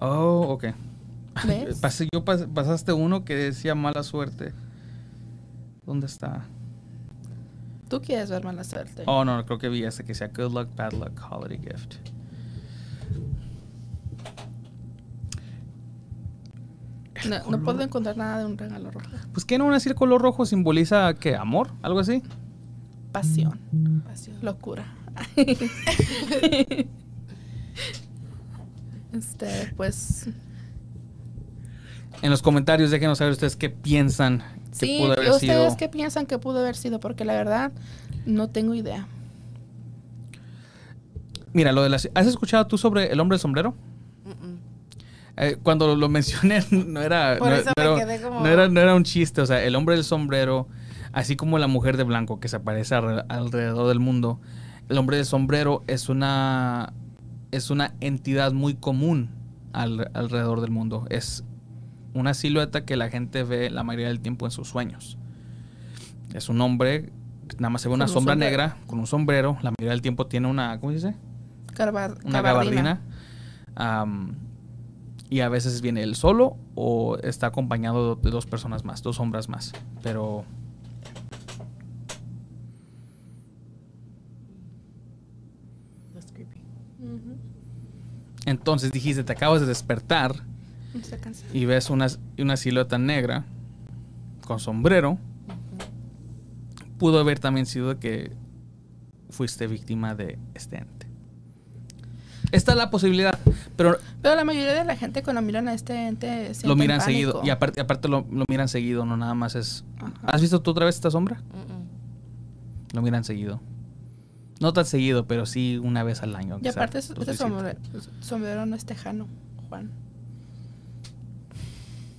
oh, ok. ¿Ves? Pasé- yo pas- pasaste uno que decía mala suerte. ¿Dónde está? Tú quieres ver mala suerte. Oh, no, creo que vi ese que decía Good Luck, Bad Luck, Holiday Gift. no, no color- puedo encontrar nada de un regalo rojo. Pues que no, un círculo rojo simboliza qué, amor, algo así. Pasión, locura. <laughs> este, pues En los comentarios déjenos saber ustedes qué piensan que sí, pudo haber ustedes sido. qué piensan que pudo haber sido porque la verdad no tengo idea. Mira, lo de las ¿Has escuchado tú sobre el hombre del sombrero? Eh, cuando lo, mencioné <laughs> no era Por no, eso no me era, quedé como- no era no era un chiste, o sea, el hombre del sombrero, así como la mujer de blanco que se aparece alre- alrededor del mundo, el hombre del sombrero es una es una entidad muy común al- alrededor del mundo. Es una silueta que la gente ve la mayoría del tiempo en sus sueños. Es un hombre, nada más se ve una un sombra sombrero. negra con un sombrero, la mayoría del tiempo tiene una, ¿cómo se dice? Una gabardina. Y a veces viene él solo o está acompañado de dos personas más, dos sombras más. Pero entonces dijiste, te acabas de despertar. Y ves una, una silueta negra con sombrero. Pudo haber también sido que fuiste víctima de este ente. Esta es la posibilidad, pero Pero la mayoría de la gente cuando miran a este ente lo miran pánico. seguido. Y aparte, aparte lo, lo miran seguido, no nada más es... Ajá. ¿Has visto tú otra vez esta sombra? Lo miran seguido. No tan seguido, pero sí una vez al año. Y quizá, aparte, visito. sombrero, sombrero no es tejano, Juan.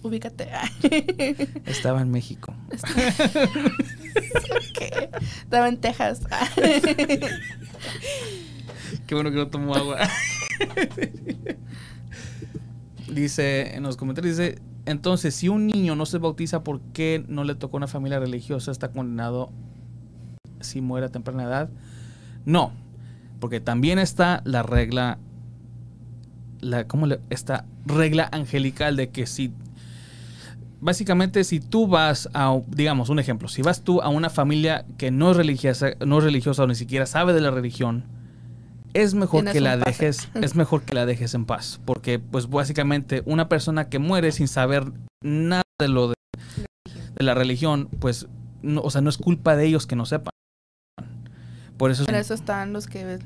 Ubícate. <laughs> Estaba en México. <laughs> ¿Qué? Estaba en Texas. <laughs> Qué bueno que no tomo agua. dice en los comentarios, dice, entonces, si un niño no se bautiza ¿por qué no le tocó una familia religiosa? ¿Está condenado si muere a temprana edad? No, porque también está la regla, la, ¿cómo le, esta regla angelical de que si, básicamente si tú vas a, digamos, un ejemplo, si vas tú a una familia que no es religiosa, no es religiosa o ni siquiera sabe de la religión, es mejor que la pase. dejes, es mejor que la dejes en paz, porque pues básicamente una persona que muere sin saber nada de lo de, de la religión, pues, no, o sea, no es culpa de ellos que no sepan. Por eso, es- Para eso están los que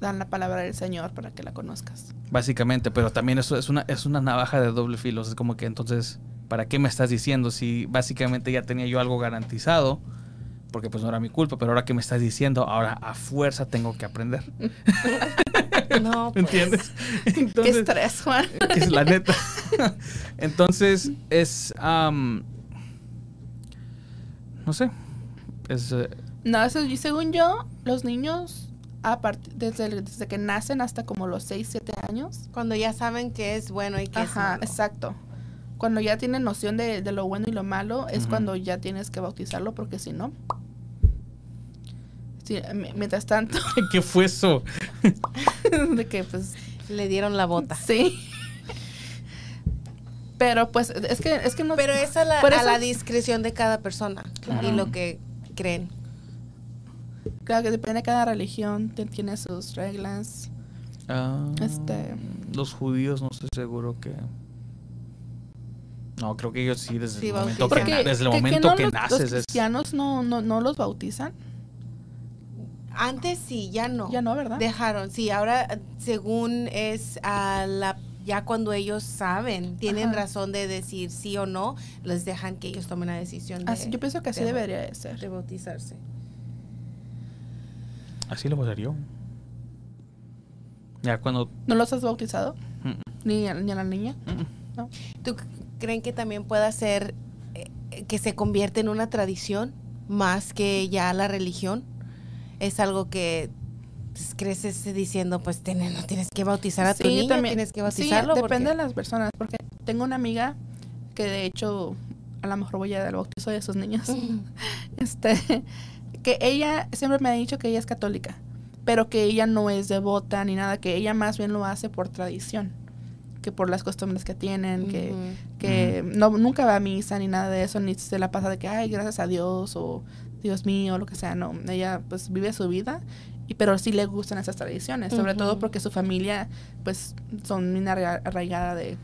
dan la palabra del Señor para que la conozcas. básicamente, pero también eso es una, es una navaja de doble filo, es como que entonces, ¿para qué me estás diciendo si básicamente ya tenía yo algo garantizado? Porque pues no era mi culpa, pero ahora que me estás diciendo, ahora a fuerza tengo que aprender. <laughs> No, ¿Me pues, entiendes? <laughs> Qué Entonces, estrés, Juan. es la neta. <laughs> Entonces, es. no sé. Es. eh, No, eso, y según yo, los niños, a part- desde, desde que nacen hasta como los 6, 7 años. Cuando ya saben qué es bueno y qué es Ajá, malo. exacto. Cuando ya tienen noción de, de lo bueno y lo malo, es cuando ya tienes que bautizarlo, porque si no. Sí, mi- mientras tanto, <laughs> ¿Qué fue eso? <laughs> de que pues Le dieron la bota. sí. Pero pues es que es que no Pero es a la, a la discreción de cada persona Claro. y lo que creen. claro que depende de cada religión, ti- tiene sus reglas. Ah, Este- Los judíos, no estoy seguro que. No, creo que ellos sí, desde Sí, el momento, que, desde el que- que momento no que los, naces. los es- cristianos no, no, no los bautizan. Antes sí, ya no. Ya no, ¿verdad? Dejaron, sí, ahora según es a la ya cuando ellos saben, tienen Ajá. razón de decir sí o no, les dejan que ellos tomen la decisión de, Así, yo pienso que así de- debería de ser. de bautizarse. Así lo voy a hacer yo. Ya cuando. ¿No los has bautizado? Mm, Ni a, ni a la niña. mm, ¿no? ¿Tú c- creen que también pueda ser eh, que se convierte en una tradición más que ya la religión? Es algo que pues, creces diciendo, pues tiene- no tienes que bautizar a tu Sí, niño, también- tienes que sí, bautizarlo. depende porque- de las personas, porque tengo una amiga que de hecho a lo mejor voy a dar el bautizo de esos niños. <laughs> este, que ella siempre me ha dicho que ella es católica, pero que ella no es devota ni nada, que ella más bien lo hace por tradición, que por las costumbres que tienen, que, Ujú. que no, nunca va a misa ni nada de eso, ni se la pasa de que, ay, gracias a Dios o Dios mío, o lo que sea, no, ella pues vive su vida, y, pero sí le gustan esas tradiciones, sobre Ujú. todo porque su familia pues son bien arra- arraigada de,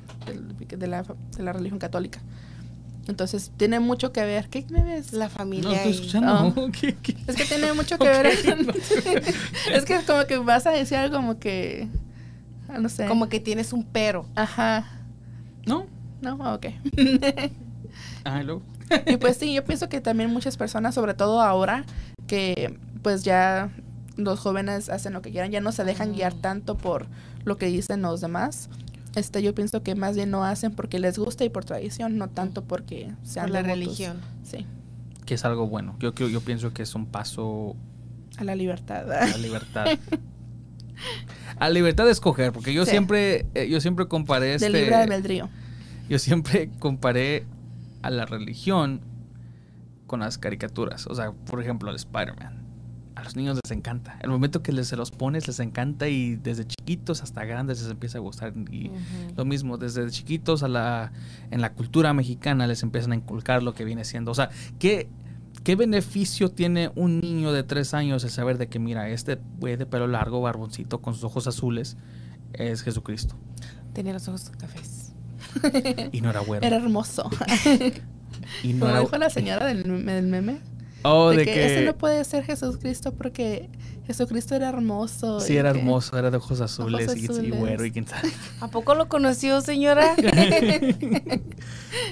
de, de la, de la religión católica. Entonces tiene mucho que ver. ¿Qué me ves? La No familia. estoy y- escuchando. <laughs> ¿Qué- qué? Es que tiene mucho <laughs> que ver. <laughs> es que como que vas a decir algo como que. Ah, No sé. Como que tienes un pero. Ajá. No. No, ok. <laughs> Ah, y luego. y pues sí, yo pienso que también muchas personas, sobre todo ahora, que pues ya los jóvenes hacen lo que quieran, ya no se dejan guiar Mm. tanto por lo que dicen los demás. Este, yo pienso que más bien no hacen porque les gusta y por tradición, no tanto porque sean Por la devotos. religión. Sí, Que es algo bueno. Yo, yo, yo pienso que es un paso a la libertad. a la libertad. <laughs> a libertad de escoger, porque yo Sí. siempre, eh, yo siempre comparé este, Del libre albedrío. yo siempre comparé a la religión con las caricaturas. O sea, por ejemplo, el Spider-Man. A los niños les encanta. El momento que les, se los pones les encanta y desde chiquitos hasta grandes les empieza a gustar. Y lo mismo, desde chiquitos a la, en la cultura mexicana les empiezan a inculcar lo que viene siendo. O sea, ¿qué, ¿qué beneficio tiene un niño de tres años el saber de que, mira, este güey de pelo largo, barboncito, con sus ojos azules, es Jesucristo? Tenía los ojos cafés. Y no era güero. <laughs> Era hermoso. <laughs> y no Como era... dijo la señora del meme. Oh, de, de, que, que... ese no puede ser Jesucristo porque Jesucristo era hermoso. Sí, era que- hermoso, era de ojos azules, y- güero y quién sabe. <laughs> ¿A poco lo conoció, señora? <laughs>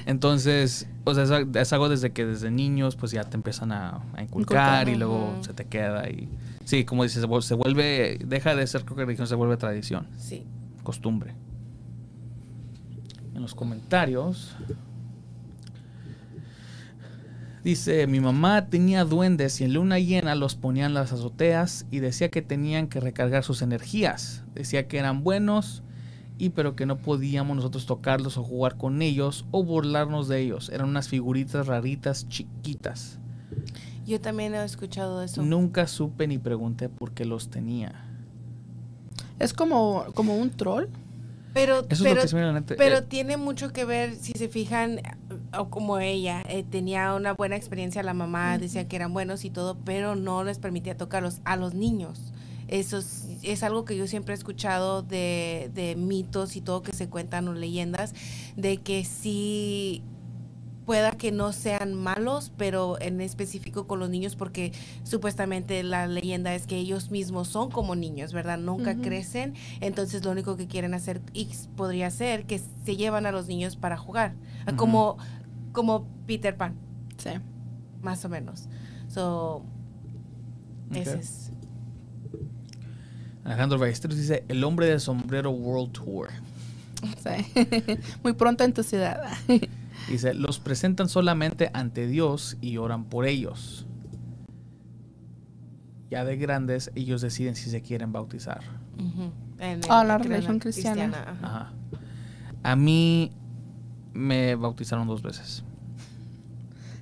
Entonces, o sea, es, es algo desde que desde niños pues ya te empiezan a, a inculcar Inculcar. y luego se te queda y Sí, como dices, se vuel- se vuelve, deja de ser creo que religión, se vuelve tradición, Sí. costumbre. En los comentarios dice, mi mamá tenía duendes y en luna llena los ponían en las azoteas y decía que tenían que recargar sus energías. Decía que eran buenos y pero que no podíamos nosotros tocarlos o jugar con ellos o burlarnos de ellos. Eran unas figuritas raritas chiquitas. Yo también he escuchado eso. Nunca supe ni pregunté por qué los tenía. Es como, como un troll. Pero, Eso es lo que la mente. pero Eh, tiene mucho que ver, si se fijan, o como ella, eh, tenía una buena experiencia, la mamá decía que eran buenos y todo, pero no les permitía tocarlos a los niños. Eso es, es algo que yo siempre he escuchado de, de mitos y todo que se cuentan o leyendas, de que sí pueda que no sean malos, pero en específico con los niños, porque supuestamente la leyenda es que ellos mismos son como niños, ¿verdad? Nunca crecen, entonces lo único que quieren hacer y podría ser que se llevan a los niños para jugar, como, como Peter Pan, Sí. más o menos. So, ese es. Alejandro Ballesteros dice, el hombre del sombrero World Tour. <laughs> Sí. <laughs> Muy pronto en tu ciudad. <laughs> Dice, los presentan solamente ante Dios y oran por ellos. Ya de grandes, ellos deciden si se quieren bautizar. En Ah, el- la religión cristiana. Ajá. A mí me bautizaron dos veces.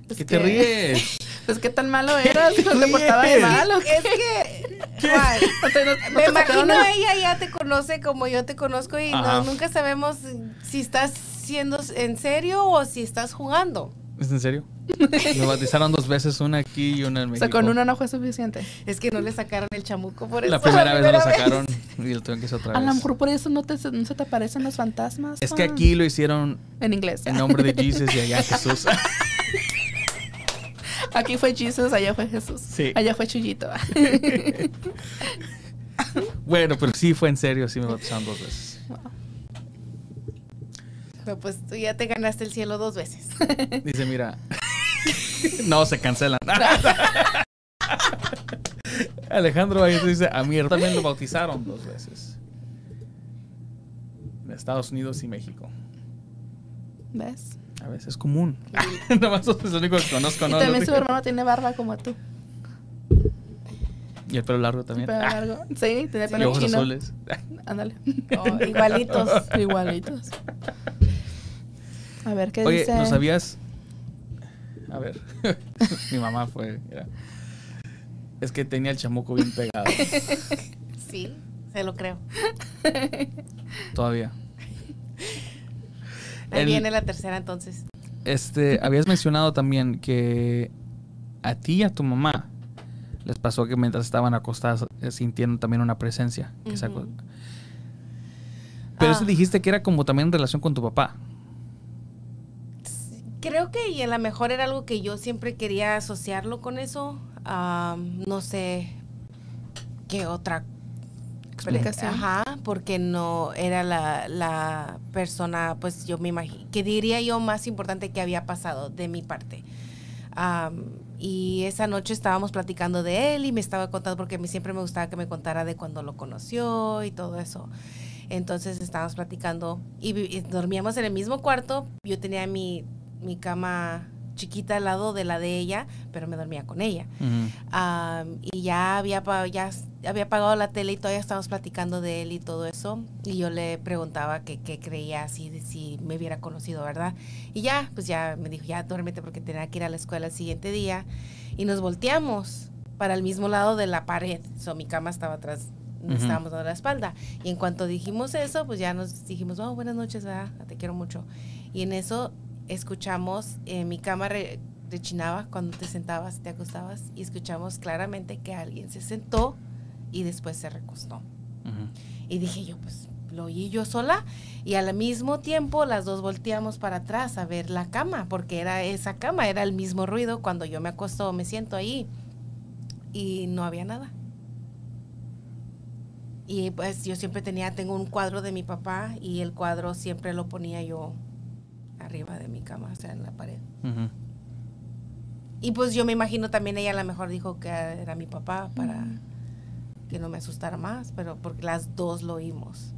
Es ¿Qué te ríes? <laughs> Pues qué tan malo eras, no te portabas ríes? mal. ¿o qué? Es que, ¿cuál? No te- no- no Me te imagino el- ella ya te conoce como yo te conozco y no- nunca sabemos si estás siendo en serio o si estás jugando. ¿Es en serio? Me bautizaron dos veces, una aquí y una en O México. sea, con una no fue suficiente. Es que no le sacaron el chamuco por eso. La primera vez no lo sacaron <laughs> y lo tuvieron que hacer otra A lo vez. mejor por eso no, te, no se te aparecen los fantasmas. Es que aquí lo hicieron En inglés. en nombre de Jesus y allá Jesús. <laughs> Aquí fue Jesús, allá fue Jesús. Sí. Allá fue Chuyito. <laughs> bueno, pero sí fue en serio, sí me bautizaron dos veces. Pero pues tú ya te ganaste el cielo dos veces. <laughs> Dice, mira. <laughs> no, se cancelan. <laughs> Alejandro ahí dice, a mí también lo bautizaron dos veces. En Estados Unidos y México. ¿Ves? A veces es común. Nada más es lo único que conozco, Y también su hermano tiene barba como tú. Y el pelo largo también. Pelo Ah, largo. Sí, tiene y pelo ojos chino. azules. Ándale. Oh, igualitos. Igualitos. A ver, ¿qué Oye, dice? ¿no sabías? A ver, <laughs> mi mamá fue. mira. Es que tenía el chamuco bien pegado. <laughs> Sí, se lo creo. Todavía. Ahí El- viene la tercera entonces. Este, habías mencionado también que a ti y a tu mamá les pasó que mientras estaban acostadas eh, sintieron también una presencia. que. Pero Ah. eso dijiste que era como también en relación con tu papá. Creo que y a lo mejor era algo que yo siempre quería asociarlo con eso. Am, no sé qué otra Explicación. Ajá, porque no era la, la persona, pues yo me imagino, que diría yo más importante que había pasado de mi parte. Am, y esa noche estábamos platicando de él y me estaba contando, porque a mí siempre me gustaba que me contara de cuando lo conoció y todo eso. Entonces estábamos platicando y dormíamos en el mismo cuarto. Yo tenía mi, mi cama chiquita al lado de la de ella, pero me dormía con ella. Am, y ya había, ya había apagado la tele y todavía estábamos platicando de él y todo eso. Y yo le preguntaba qué creía, si, si me hubiera conocido, ¿verdad? Y ya, pues ya me dijo, ya duérmete porque tenía que ir a la escuela el siguiente día. Y nos volteamos para el mismo lado de la pared. So, mi cama estaba atrás, nos Ujú. estábamos dando la espalda. Y en cuanto dijimos eso, pues ya nos dijimos, oh, buenas noches, ¿verdad? te quiero mucho. Y en eso escuchamos, eh, mi cama re- rechinaba cuando te sentabas, te acostabas, y escuchamos claramente que alguien se sentó y después se recostó. Y dije yo, pues lo oí yo sola y al mismo tiempo las dos volteamos para atrás a ver la cama, porque era esa cama, era el mismo ruido cuando yo me acuesto o me siento ahí y no había nada. Y pues yo siempre tenía, tengo un cuadro de mi papá y el cuadro siempre lo ponía yo arriba de mi cama, o sea, en la pared. Y pues yo me imagino también ella a lo mejor dijo que era mi papá para... Que no me asustara más, pero porque las dos lo oímos.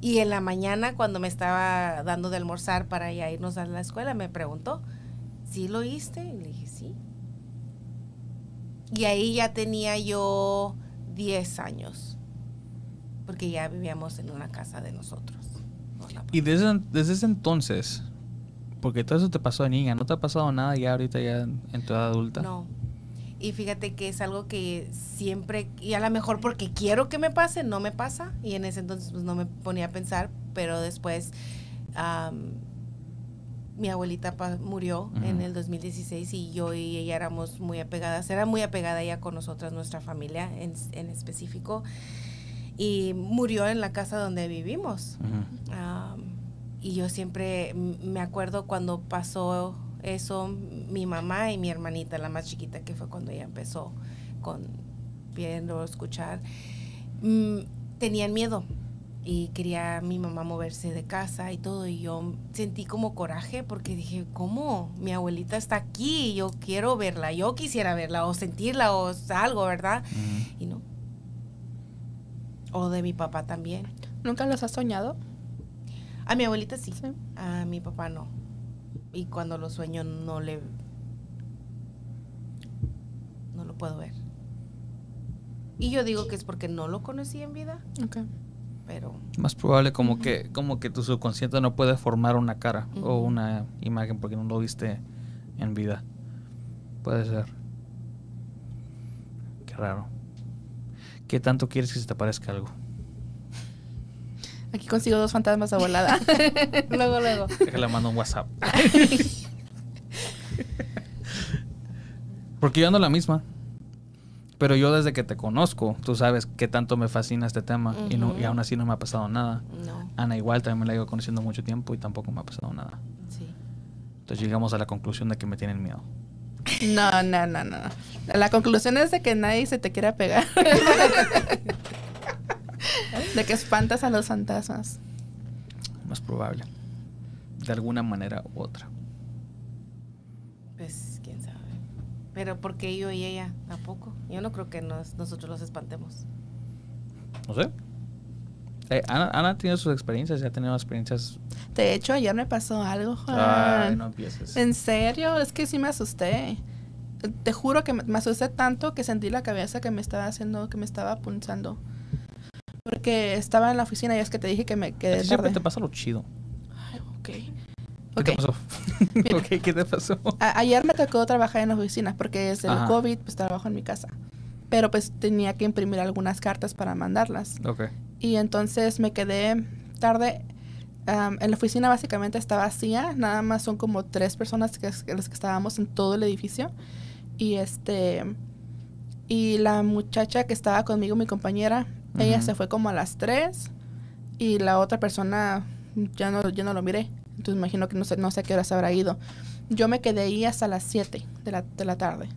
Y en la mañana, cuando me estaba dando de almorzar para ya irnos a la escuela, me preguntó, ¿sí lo oíste? Y le dije, sí. Y ahí ya tenía yo 10 años, porque ya vivíamos en una casa de nosotros. Y desde, desde ese entonces, porque todo eso te pasó de niña, ¿no te ha pasado nada ya ahorita ya en, tu edad adulta? No. Y fíjate que es algo que siempre, y a lo mejor porque quiero que me pase, no me pasa. Y en ese entonces pues no me ponía a pensar, pero después mi abuelita murió en el 2016 y yo y ella éramos muy apegadas. Era muy apegada ella con nosotras, nuestra familia en, en específico. Y murió en la casa donde vivimos. Am, y yo siempre me acuerdo cuando pasó eso, mi mamá y mi hermanita, la más chiquita, que fue cuando ella empezó con viendo, escuchar, mm, tenían miedo y quería mi mamá moverse de casa y todo. Y yo sentí como coraje porque dije, ¿cómo? Mi abuelita está aquí, yo quiero verla, yo quisiera verla o sentirla o algo, ¿verdad? Y no. O de mi papá también. ¿Nunca los has soñado? A mi abuelita sí. Sí. A mi papá no. Y cuando lo sueño no le... No lo puedo ver. Y yo digo que es porque no lo conocí en vida, Ok. pero Más probable como que como que tu subconsciente no puede formar una cara o una imagen porque no lo viste en vida. Puede ser. Qué raro. ¿Qué tanto quieres que se te parezca algo? Aquí consigo dos fantasmas de volada. <laughs> luego, luego. Déjale mando un WhatsApp. <laughs> Porque yo ando la misma. Pero yo desde que te conozco, tú sabes qué tanto me fascina este tema y, no, y aún así no me ha pasado nada. no. Ana igual también me la llevo conociendo mucho tiempo y tampoco me ha pasado nada. Sí. Entonces llegamos a la conclusión de que me tienen miedo. No, no, no, no. La conclusión es de que nadie se te quiera pegar. <laughs> de que espantas a los fantasmas. Más probable. De alguna manera u otra. Pues quién sabe. Pero ¿por qué yo y ella tampoco? Yo no creo que nos- nosotros los espantemos. No sé. Eh, Ana, Ana tiene sus experiencias, ya ha tenido experiencias. De hecho, ayer me pasó algo, Juan. Ay, no empieces. En serio, es que sí me asusté. Te juro que me, me asusté tanto que sentí la cabeza que me estaba haciendo, que me estaba punzando. Porque estaba en la oficina y es que te dije que me quedé ti siempre tarde. te pasa lo chido. Ay, ok. ¿Qué te pasó? <laughs> <laughs> Mira. ¿Qué te pasó? Ayer me tocó trabajar en la oficina porque desde Ajá. el COVID pues trabajo en mi casa. Pero pues tenía que imprimir algunas cartas para mandarlas. Ok. Y entonces me quedé tarde. Am, en la oficina básicamente está vacía, nada más son como tres personas que, que las que estábamos en todo el edificio. Y este y la muchacha que estaba conmigo, mi compañera, ella se fue como a las tres y la otra persona ya no, ya no lo miré. Entonces imagino que no sé, no sé a qué hora se habrá ido. Yo me quedé ahí hasta las 7 de la, de la tarde.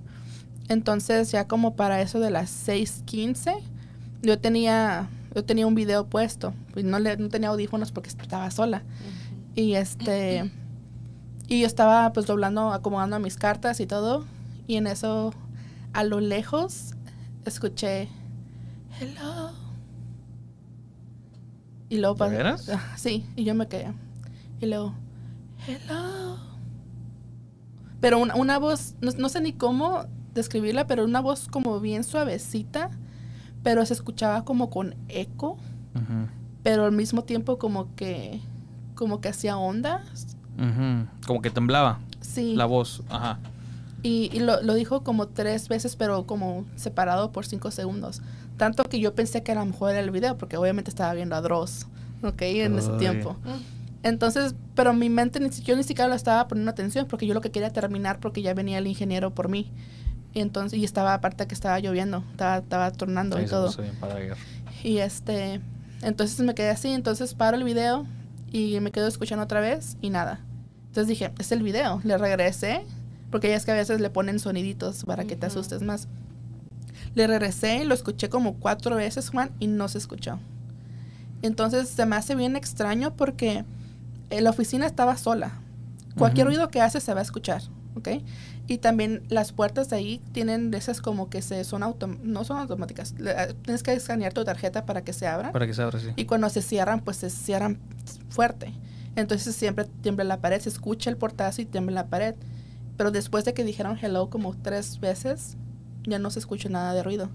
Entonces ya como para eso de las 6.15, yo tenía, yo tenía un video puesto. Pues no, le, no tenía audífonos porque estaba sola. Y este... Y yo estaba pues doblando, acomodando mis cartas y todo. Y en eso, a lo lejos, escuché... Hello. Y luego ¿De pasó- veras? Ah, Sí, y yo me quedé. Y luego, hello. Pero una, una voz, no, no sé ni cómo describirla, pero una voz como bien suavecita, pero se escuchaba como con eco, pero al mismo tiempo como que, como que hacía ondas. Como que temblaba Sí. la voz. Ajá. Y, y lo, lo dijo como tres veces, pero como separado por cinco segundos. Tanto que yo pensé que a lo mejor era el video, porque obviamente estaba viendo a Dross, ¿ok? En ese tiempo. Entonces, pero mi mente, ni, yo ni siquiera lo estaba poniendo atención, porque yo lo que quería terminar, porque ya venía el ingeniero por mí. Y entonces, y estaba aparte que estaba lloviendo, estaba, estaba tornando y todo. Y este, entonces me quedé así, entonces paro el video y me quedo escuchando otra vez y nada. Entonces dije, es el video, le regresé, porque ya es que a veces le ponen soniditos para que te asustes más. Le regresé, lo escuché como cuatro veces, Juan, y no se escuchó. Entonces se me hace bien extraño porque eh, la oficina estaba sola. Cualquier ruido que hace se va a escuchar. ¿ok? Y también las puertas de ahí tienen de esas como que se son autom no son automáticas. Le- ah, Tienes que escanear tu tarjeta para que se abra. Para que se abra así. Y cuando se cierran, pues se cierran fuerte. Entonces siempre tiembla la pared, se escucha el portazo y tiembla la pared. Pero después de que dijeron hello como tres veces, ya no se escucha nada de ruido.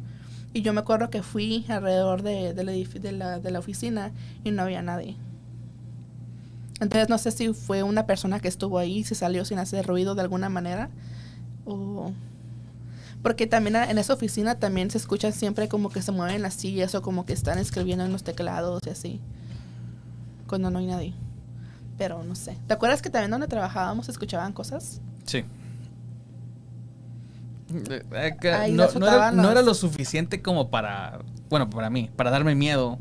Y yo me acuerdo que fui alrededor de, del edifi- de, la, de la oficina y no había nadie. Entonces no sé si fue una persona que estuvo ahí, se salió sin hacer ruido de alguna manera. O... Porque también en esa oficina también se escucha siempre como que se mueven las sillas o como que están escribiendo en los teclados y así. Cuando no hay nadie. Pero no sé. ¿Te acuerdas que también donde trabajábamos escuchaban cosas? Sí. Eh, eh, que Ahí no, no era, no lo suficiente como para, bueno, para mí, para darme miedo.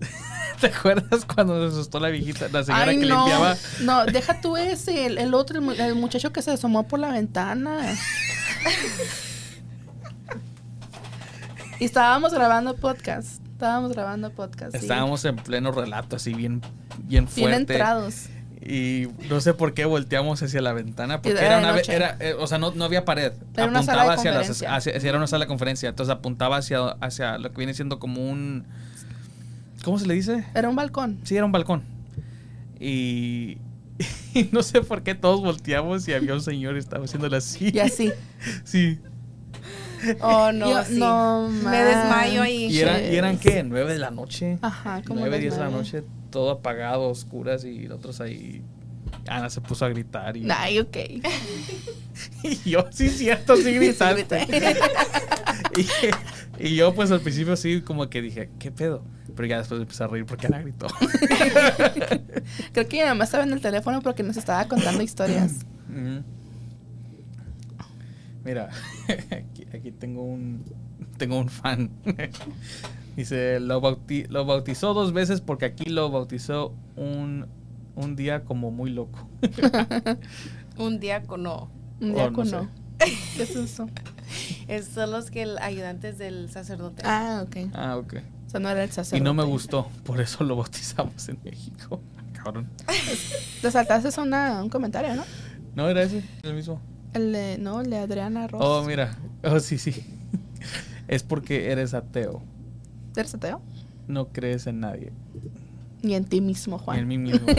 <laughs> ¿Te acuerdas cuando se asustó la viejita, la señora Ay, que no. limpiaba? No, deja tú ese, el, el otro, el, mu- el muchacho que se asomó por la ventana. <laughs> y estábamos grabando podcast. Estábamos grabando podcast. sí. Estábamos en pleno relato, así bien, bien bien fuerte. entrados. Y no sé por qué volteamos hacia la ventana, porque Era una, era, eh, o sea, no, no había pared. Era una apuntaba sala de hacia las, conferencia. hacia, hacia- era una sala de conferencia, entonces apuntaba hacia, hacia lo que viene siendo como un, ¿cómo se le dice? Era un balcón. Sí, era un balcón. Y, <laughs> y no sé por qué todos volteamos y había un señor que estaba haciéndole así. Y así. <laughs> Sí. Oh, <laughs> no, Yo- sí. no Me desmayo ahí. ¿Y, eran, ¿Y eran qué? ¿Nueve de la noche? Ajá, como Nueve, diez de la noche, todo apagado, oscuras y otros ahí. Ana se puso a gritar y, Ay, ok. <laughs> y yo, sí, cierto, sí gritaste. <laughs> y, y yo, pues al principio sí, como que dije, ¿qué pedo? Pero ya después empecé a reír porque Ana gritó. <laughs> Creo que mi mamá estaba en el teléfono porque nos estaba contando historias. Mira, aquí, aquí tengo un tengo un fan. Dice, lo, bauti- lo bautizó dos veces porque aquí lo bautizó un, un día como muy loco. <laughs> <laughs> Un diácono. Un Oh, no diácono. sé. ¿Qué es eso? <laughs> Es, son los que el- ayudantes del sacerdote. Ah, ok. Ah, ok. O sea, no era el Y sacerdote. no me gustó, por eso lo bautizamos en México. Cabrón. Te saltaste una, un comentario, ¿no? No, era ese, el mismo. El de, no, el de Adriana Ross. Oh, mira. Oh, sí, sí. Es porque eres ateo. ¿Eres ateo? No crees en nadie. Ni en ti mismo, Ni Juan. en mí mismo. <laughs>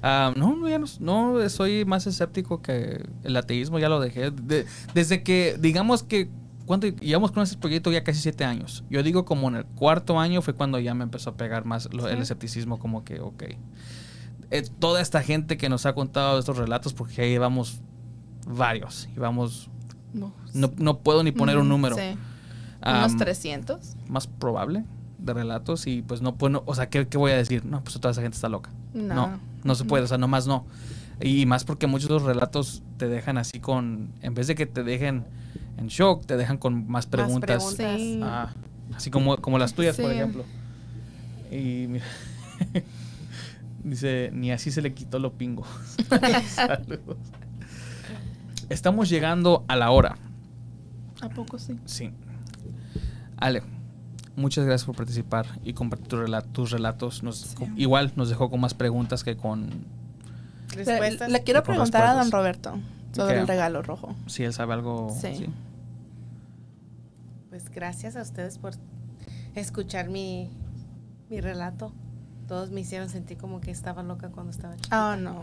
Ah, no, no, ya no, no, soy más escéptico que el ateísmo, ya lo dejé. De- desde que, digamos que, ¿cuánto llevamos con ese proyecto? Ya casi siete años. Yo digo como en el cuarto año fue cuando ya me empezó a pegar más lo- el escepticismo, como que, ok. Eh, toda esta gente que nos ha contado estos relatos, porque ya llevamos varios, llevamos, No, no, no puedo ni poner un número. Sí. Unos 300. más probable de relatos y pues no puedo, o sea, ¿qué, qué voy a decir? No, pues toda esa gente está loca. No. No, no se puede, o sea, nomás no. Y más porque muchos de los relatos te dejan así con, en vez de que te dejen en shock, te dejan con más preguntas. preguntas. Sí. Ah, así como, como las tuyas, por ejemplo. Y mira, <laughs> dice, ni así se le quitó lo pingo. <laughs> Saludos. Estamos llegando a la hora. ¿A poco sí? Sí. Ale, muchas gracias por participar y compartir tu rela- tus relatos. Nos, Sí. igual nos dejó con más preguntas que con... Le, Respuestas. le quiero preguntar a don. Roberto sobre el regalo rojo. Si él sabe algo... Sí. Pues gracias a ustedes por escuchar mi, mi relato. Todos me hicieron sentir como que estaba loca cuando estaba chiquita. Ah, no.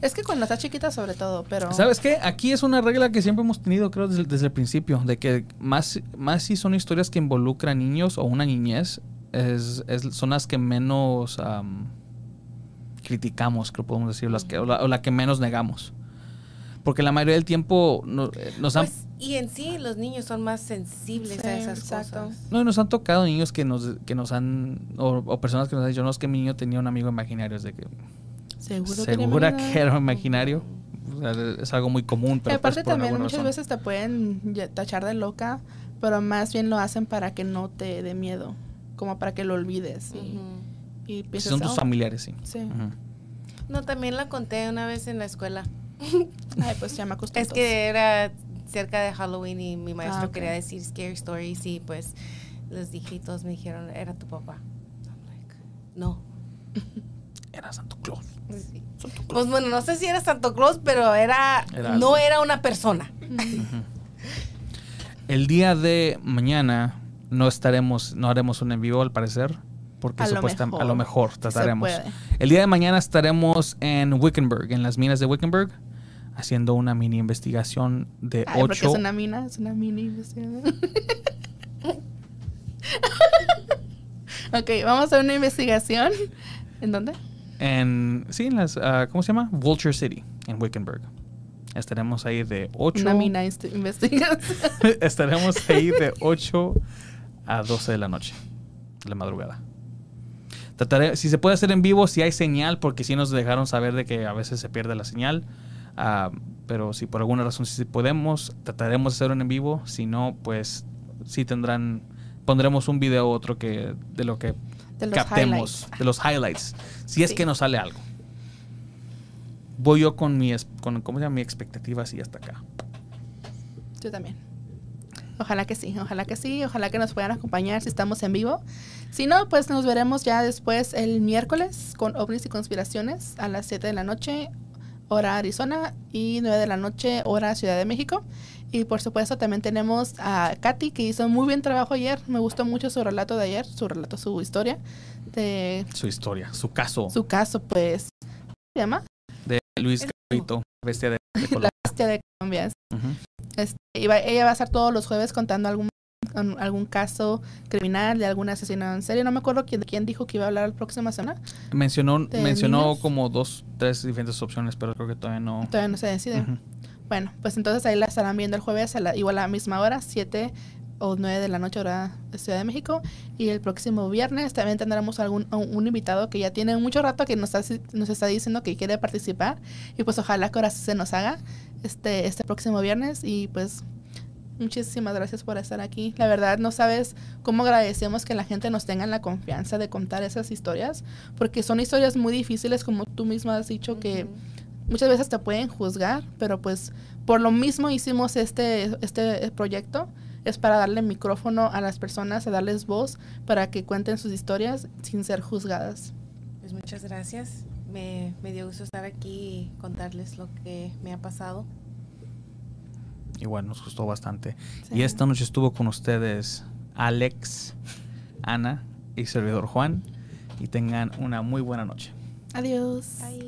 Es que cuando estás chiquita sobre todo, pero... ¿Sabes qué? Aquí es una regla que siempre hemos tenido, creo, desde, desde el principio, de que más, más si son historias que involucran niños o una niñez, es, es- son las que menos am, criticamos, creo podemos decir, las que, o, la, o la que menos negamos. Porque la mayoría del tiempo no- eh, nos han... Pues, y en sí los niños son más sensibles Sí, a esas exacto. cosas. No, y nos han tocado niños que nos, que nos han, o, o personas que nos han dicho, no, es que mi niño tenía un amigo imaginario, es de que Seguro segura tenía que era imaginario. O sea, es algo muy común, Y pero aparte pues, por también muchas razón. veces te pueden tachar de loca, pero más bien lo hacen para que no te dé miedo, como para que lo olvides. Y, Ujú. y Si pienses, son tus "Oh, familiares, sí. Sí. Ujú. No, también la conté una vez en la escuela. Ay, pues ya me acostumbré. Es que era cerca de Halloween y mi maestro Ah, quería decir scary stories y pues y todos me dijeron, era tu papá. I'm like, no. <laughs> Era Santo Claus. Sí. Santo Claus. Pues bueno, no sé si era Santo Claus, pero era, Era no algo. era una persona. El día de mañana no estaremos, no haremos un en vivo al parecer, porque A lo supuestamente a mejor, lo mejor trataremos. El día de mañana estaremos en Wickenburg, en las minas de Wickenburg, haciendo una mini investigación de Ay, porque ocho. es una mina, es una mini investigación. <laughs> ok, vamos a hacer una investigación. ¿En dónde? En, sí, en las, ah, ¿cómo se llama? Vulture City, en Wickenburg. Estaremos ahí de 8. Una mina investigación. <laughs> Estaremos ahí de 8 a 12 de la noche, de la madrugada. Trataré, si se puede hacer en vivo, si hay señal, porque si nos dejaron saber de que a veces se pierde la señal. Ah, pero si por alguna razón si podemos, trataremos de hacer un en vivo. Si no, pues sí tendrán, pondremos un video u otro que de lo que De captemos, highlights. de los highlights. Si es Sí. que nos sale algo. Voy yo con mi, es- con, ¿cómo se llama? mi expectativa así hasta acá. Yo también. Ojalá que sí, ojalá que sí, ojalá que nos puedan acompañar si estamos en vivo. Si no, pues nos veremos ya después el miércoles con ovnis y conspiraciones a las 7 de la noche, hora Arizona, y 9 de la noche, hora Ciudad de México. Y por supuesto también tenemos a Katy, que hizo muy bien trabajo ayer. Me gustó mucho su relato de ayer, su relato, su historia, de Su historia, su caso. su caso, pues, ¿cómo se llama? de Luis Carrito, bestia de, de <laughs> La Colombia. bestia de Colombia. Este, ella va a estar todos los jueves contando algún algún caso criminal de algún asesinato en serie. No me acuerdo quién, quién dijo que iba a hablar la próxima semana. Mencionó, ¿De mencionó niños? como dos, tres diferentes opciones, pero creo que todavía no. Todavía no se decide. Bueno, pues entonces ahí la estarán viendo el jueves a la, igual a la misma hora, 7 o 9 de la noche hora de Ciudad de México. Y el próximo viernes también tendremos algún, un, un invitado que ya tiene mucho rato que nos está, nos está diciendo que quiere participar. Y pues ojalá que ahora se nos haga este, este próximo viernes. Y pues muchísimas gracias por estar aquí. La verdad no sabes cómo agradecemos que la gente nos tenga la confianza de contar esas historias. Porque son historias muy difíciles como tú mismo has dicho que muchas veces te pueden juzgar, pero pues por lo mismo hicimos este, este proyecto. Es para darle micrófono a las personas, a darles voz para que cuenten sus historias sin ser juzgadas. Pues muchas gracias. Me, me dio gusto estar aquí y contarles lo que me ha pasado. Y bueno, nos gustó bastante. Sí. Y esta noche estuvo con ustedes Alex, Ana y servidor Juan. Y tengan una muy buena noche. Adiós. Bye.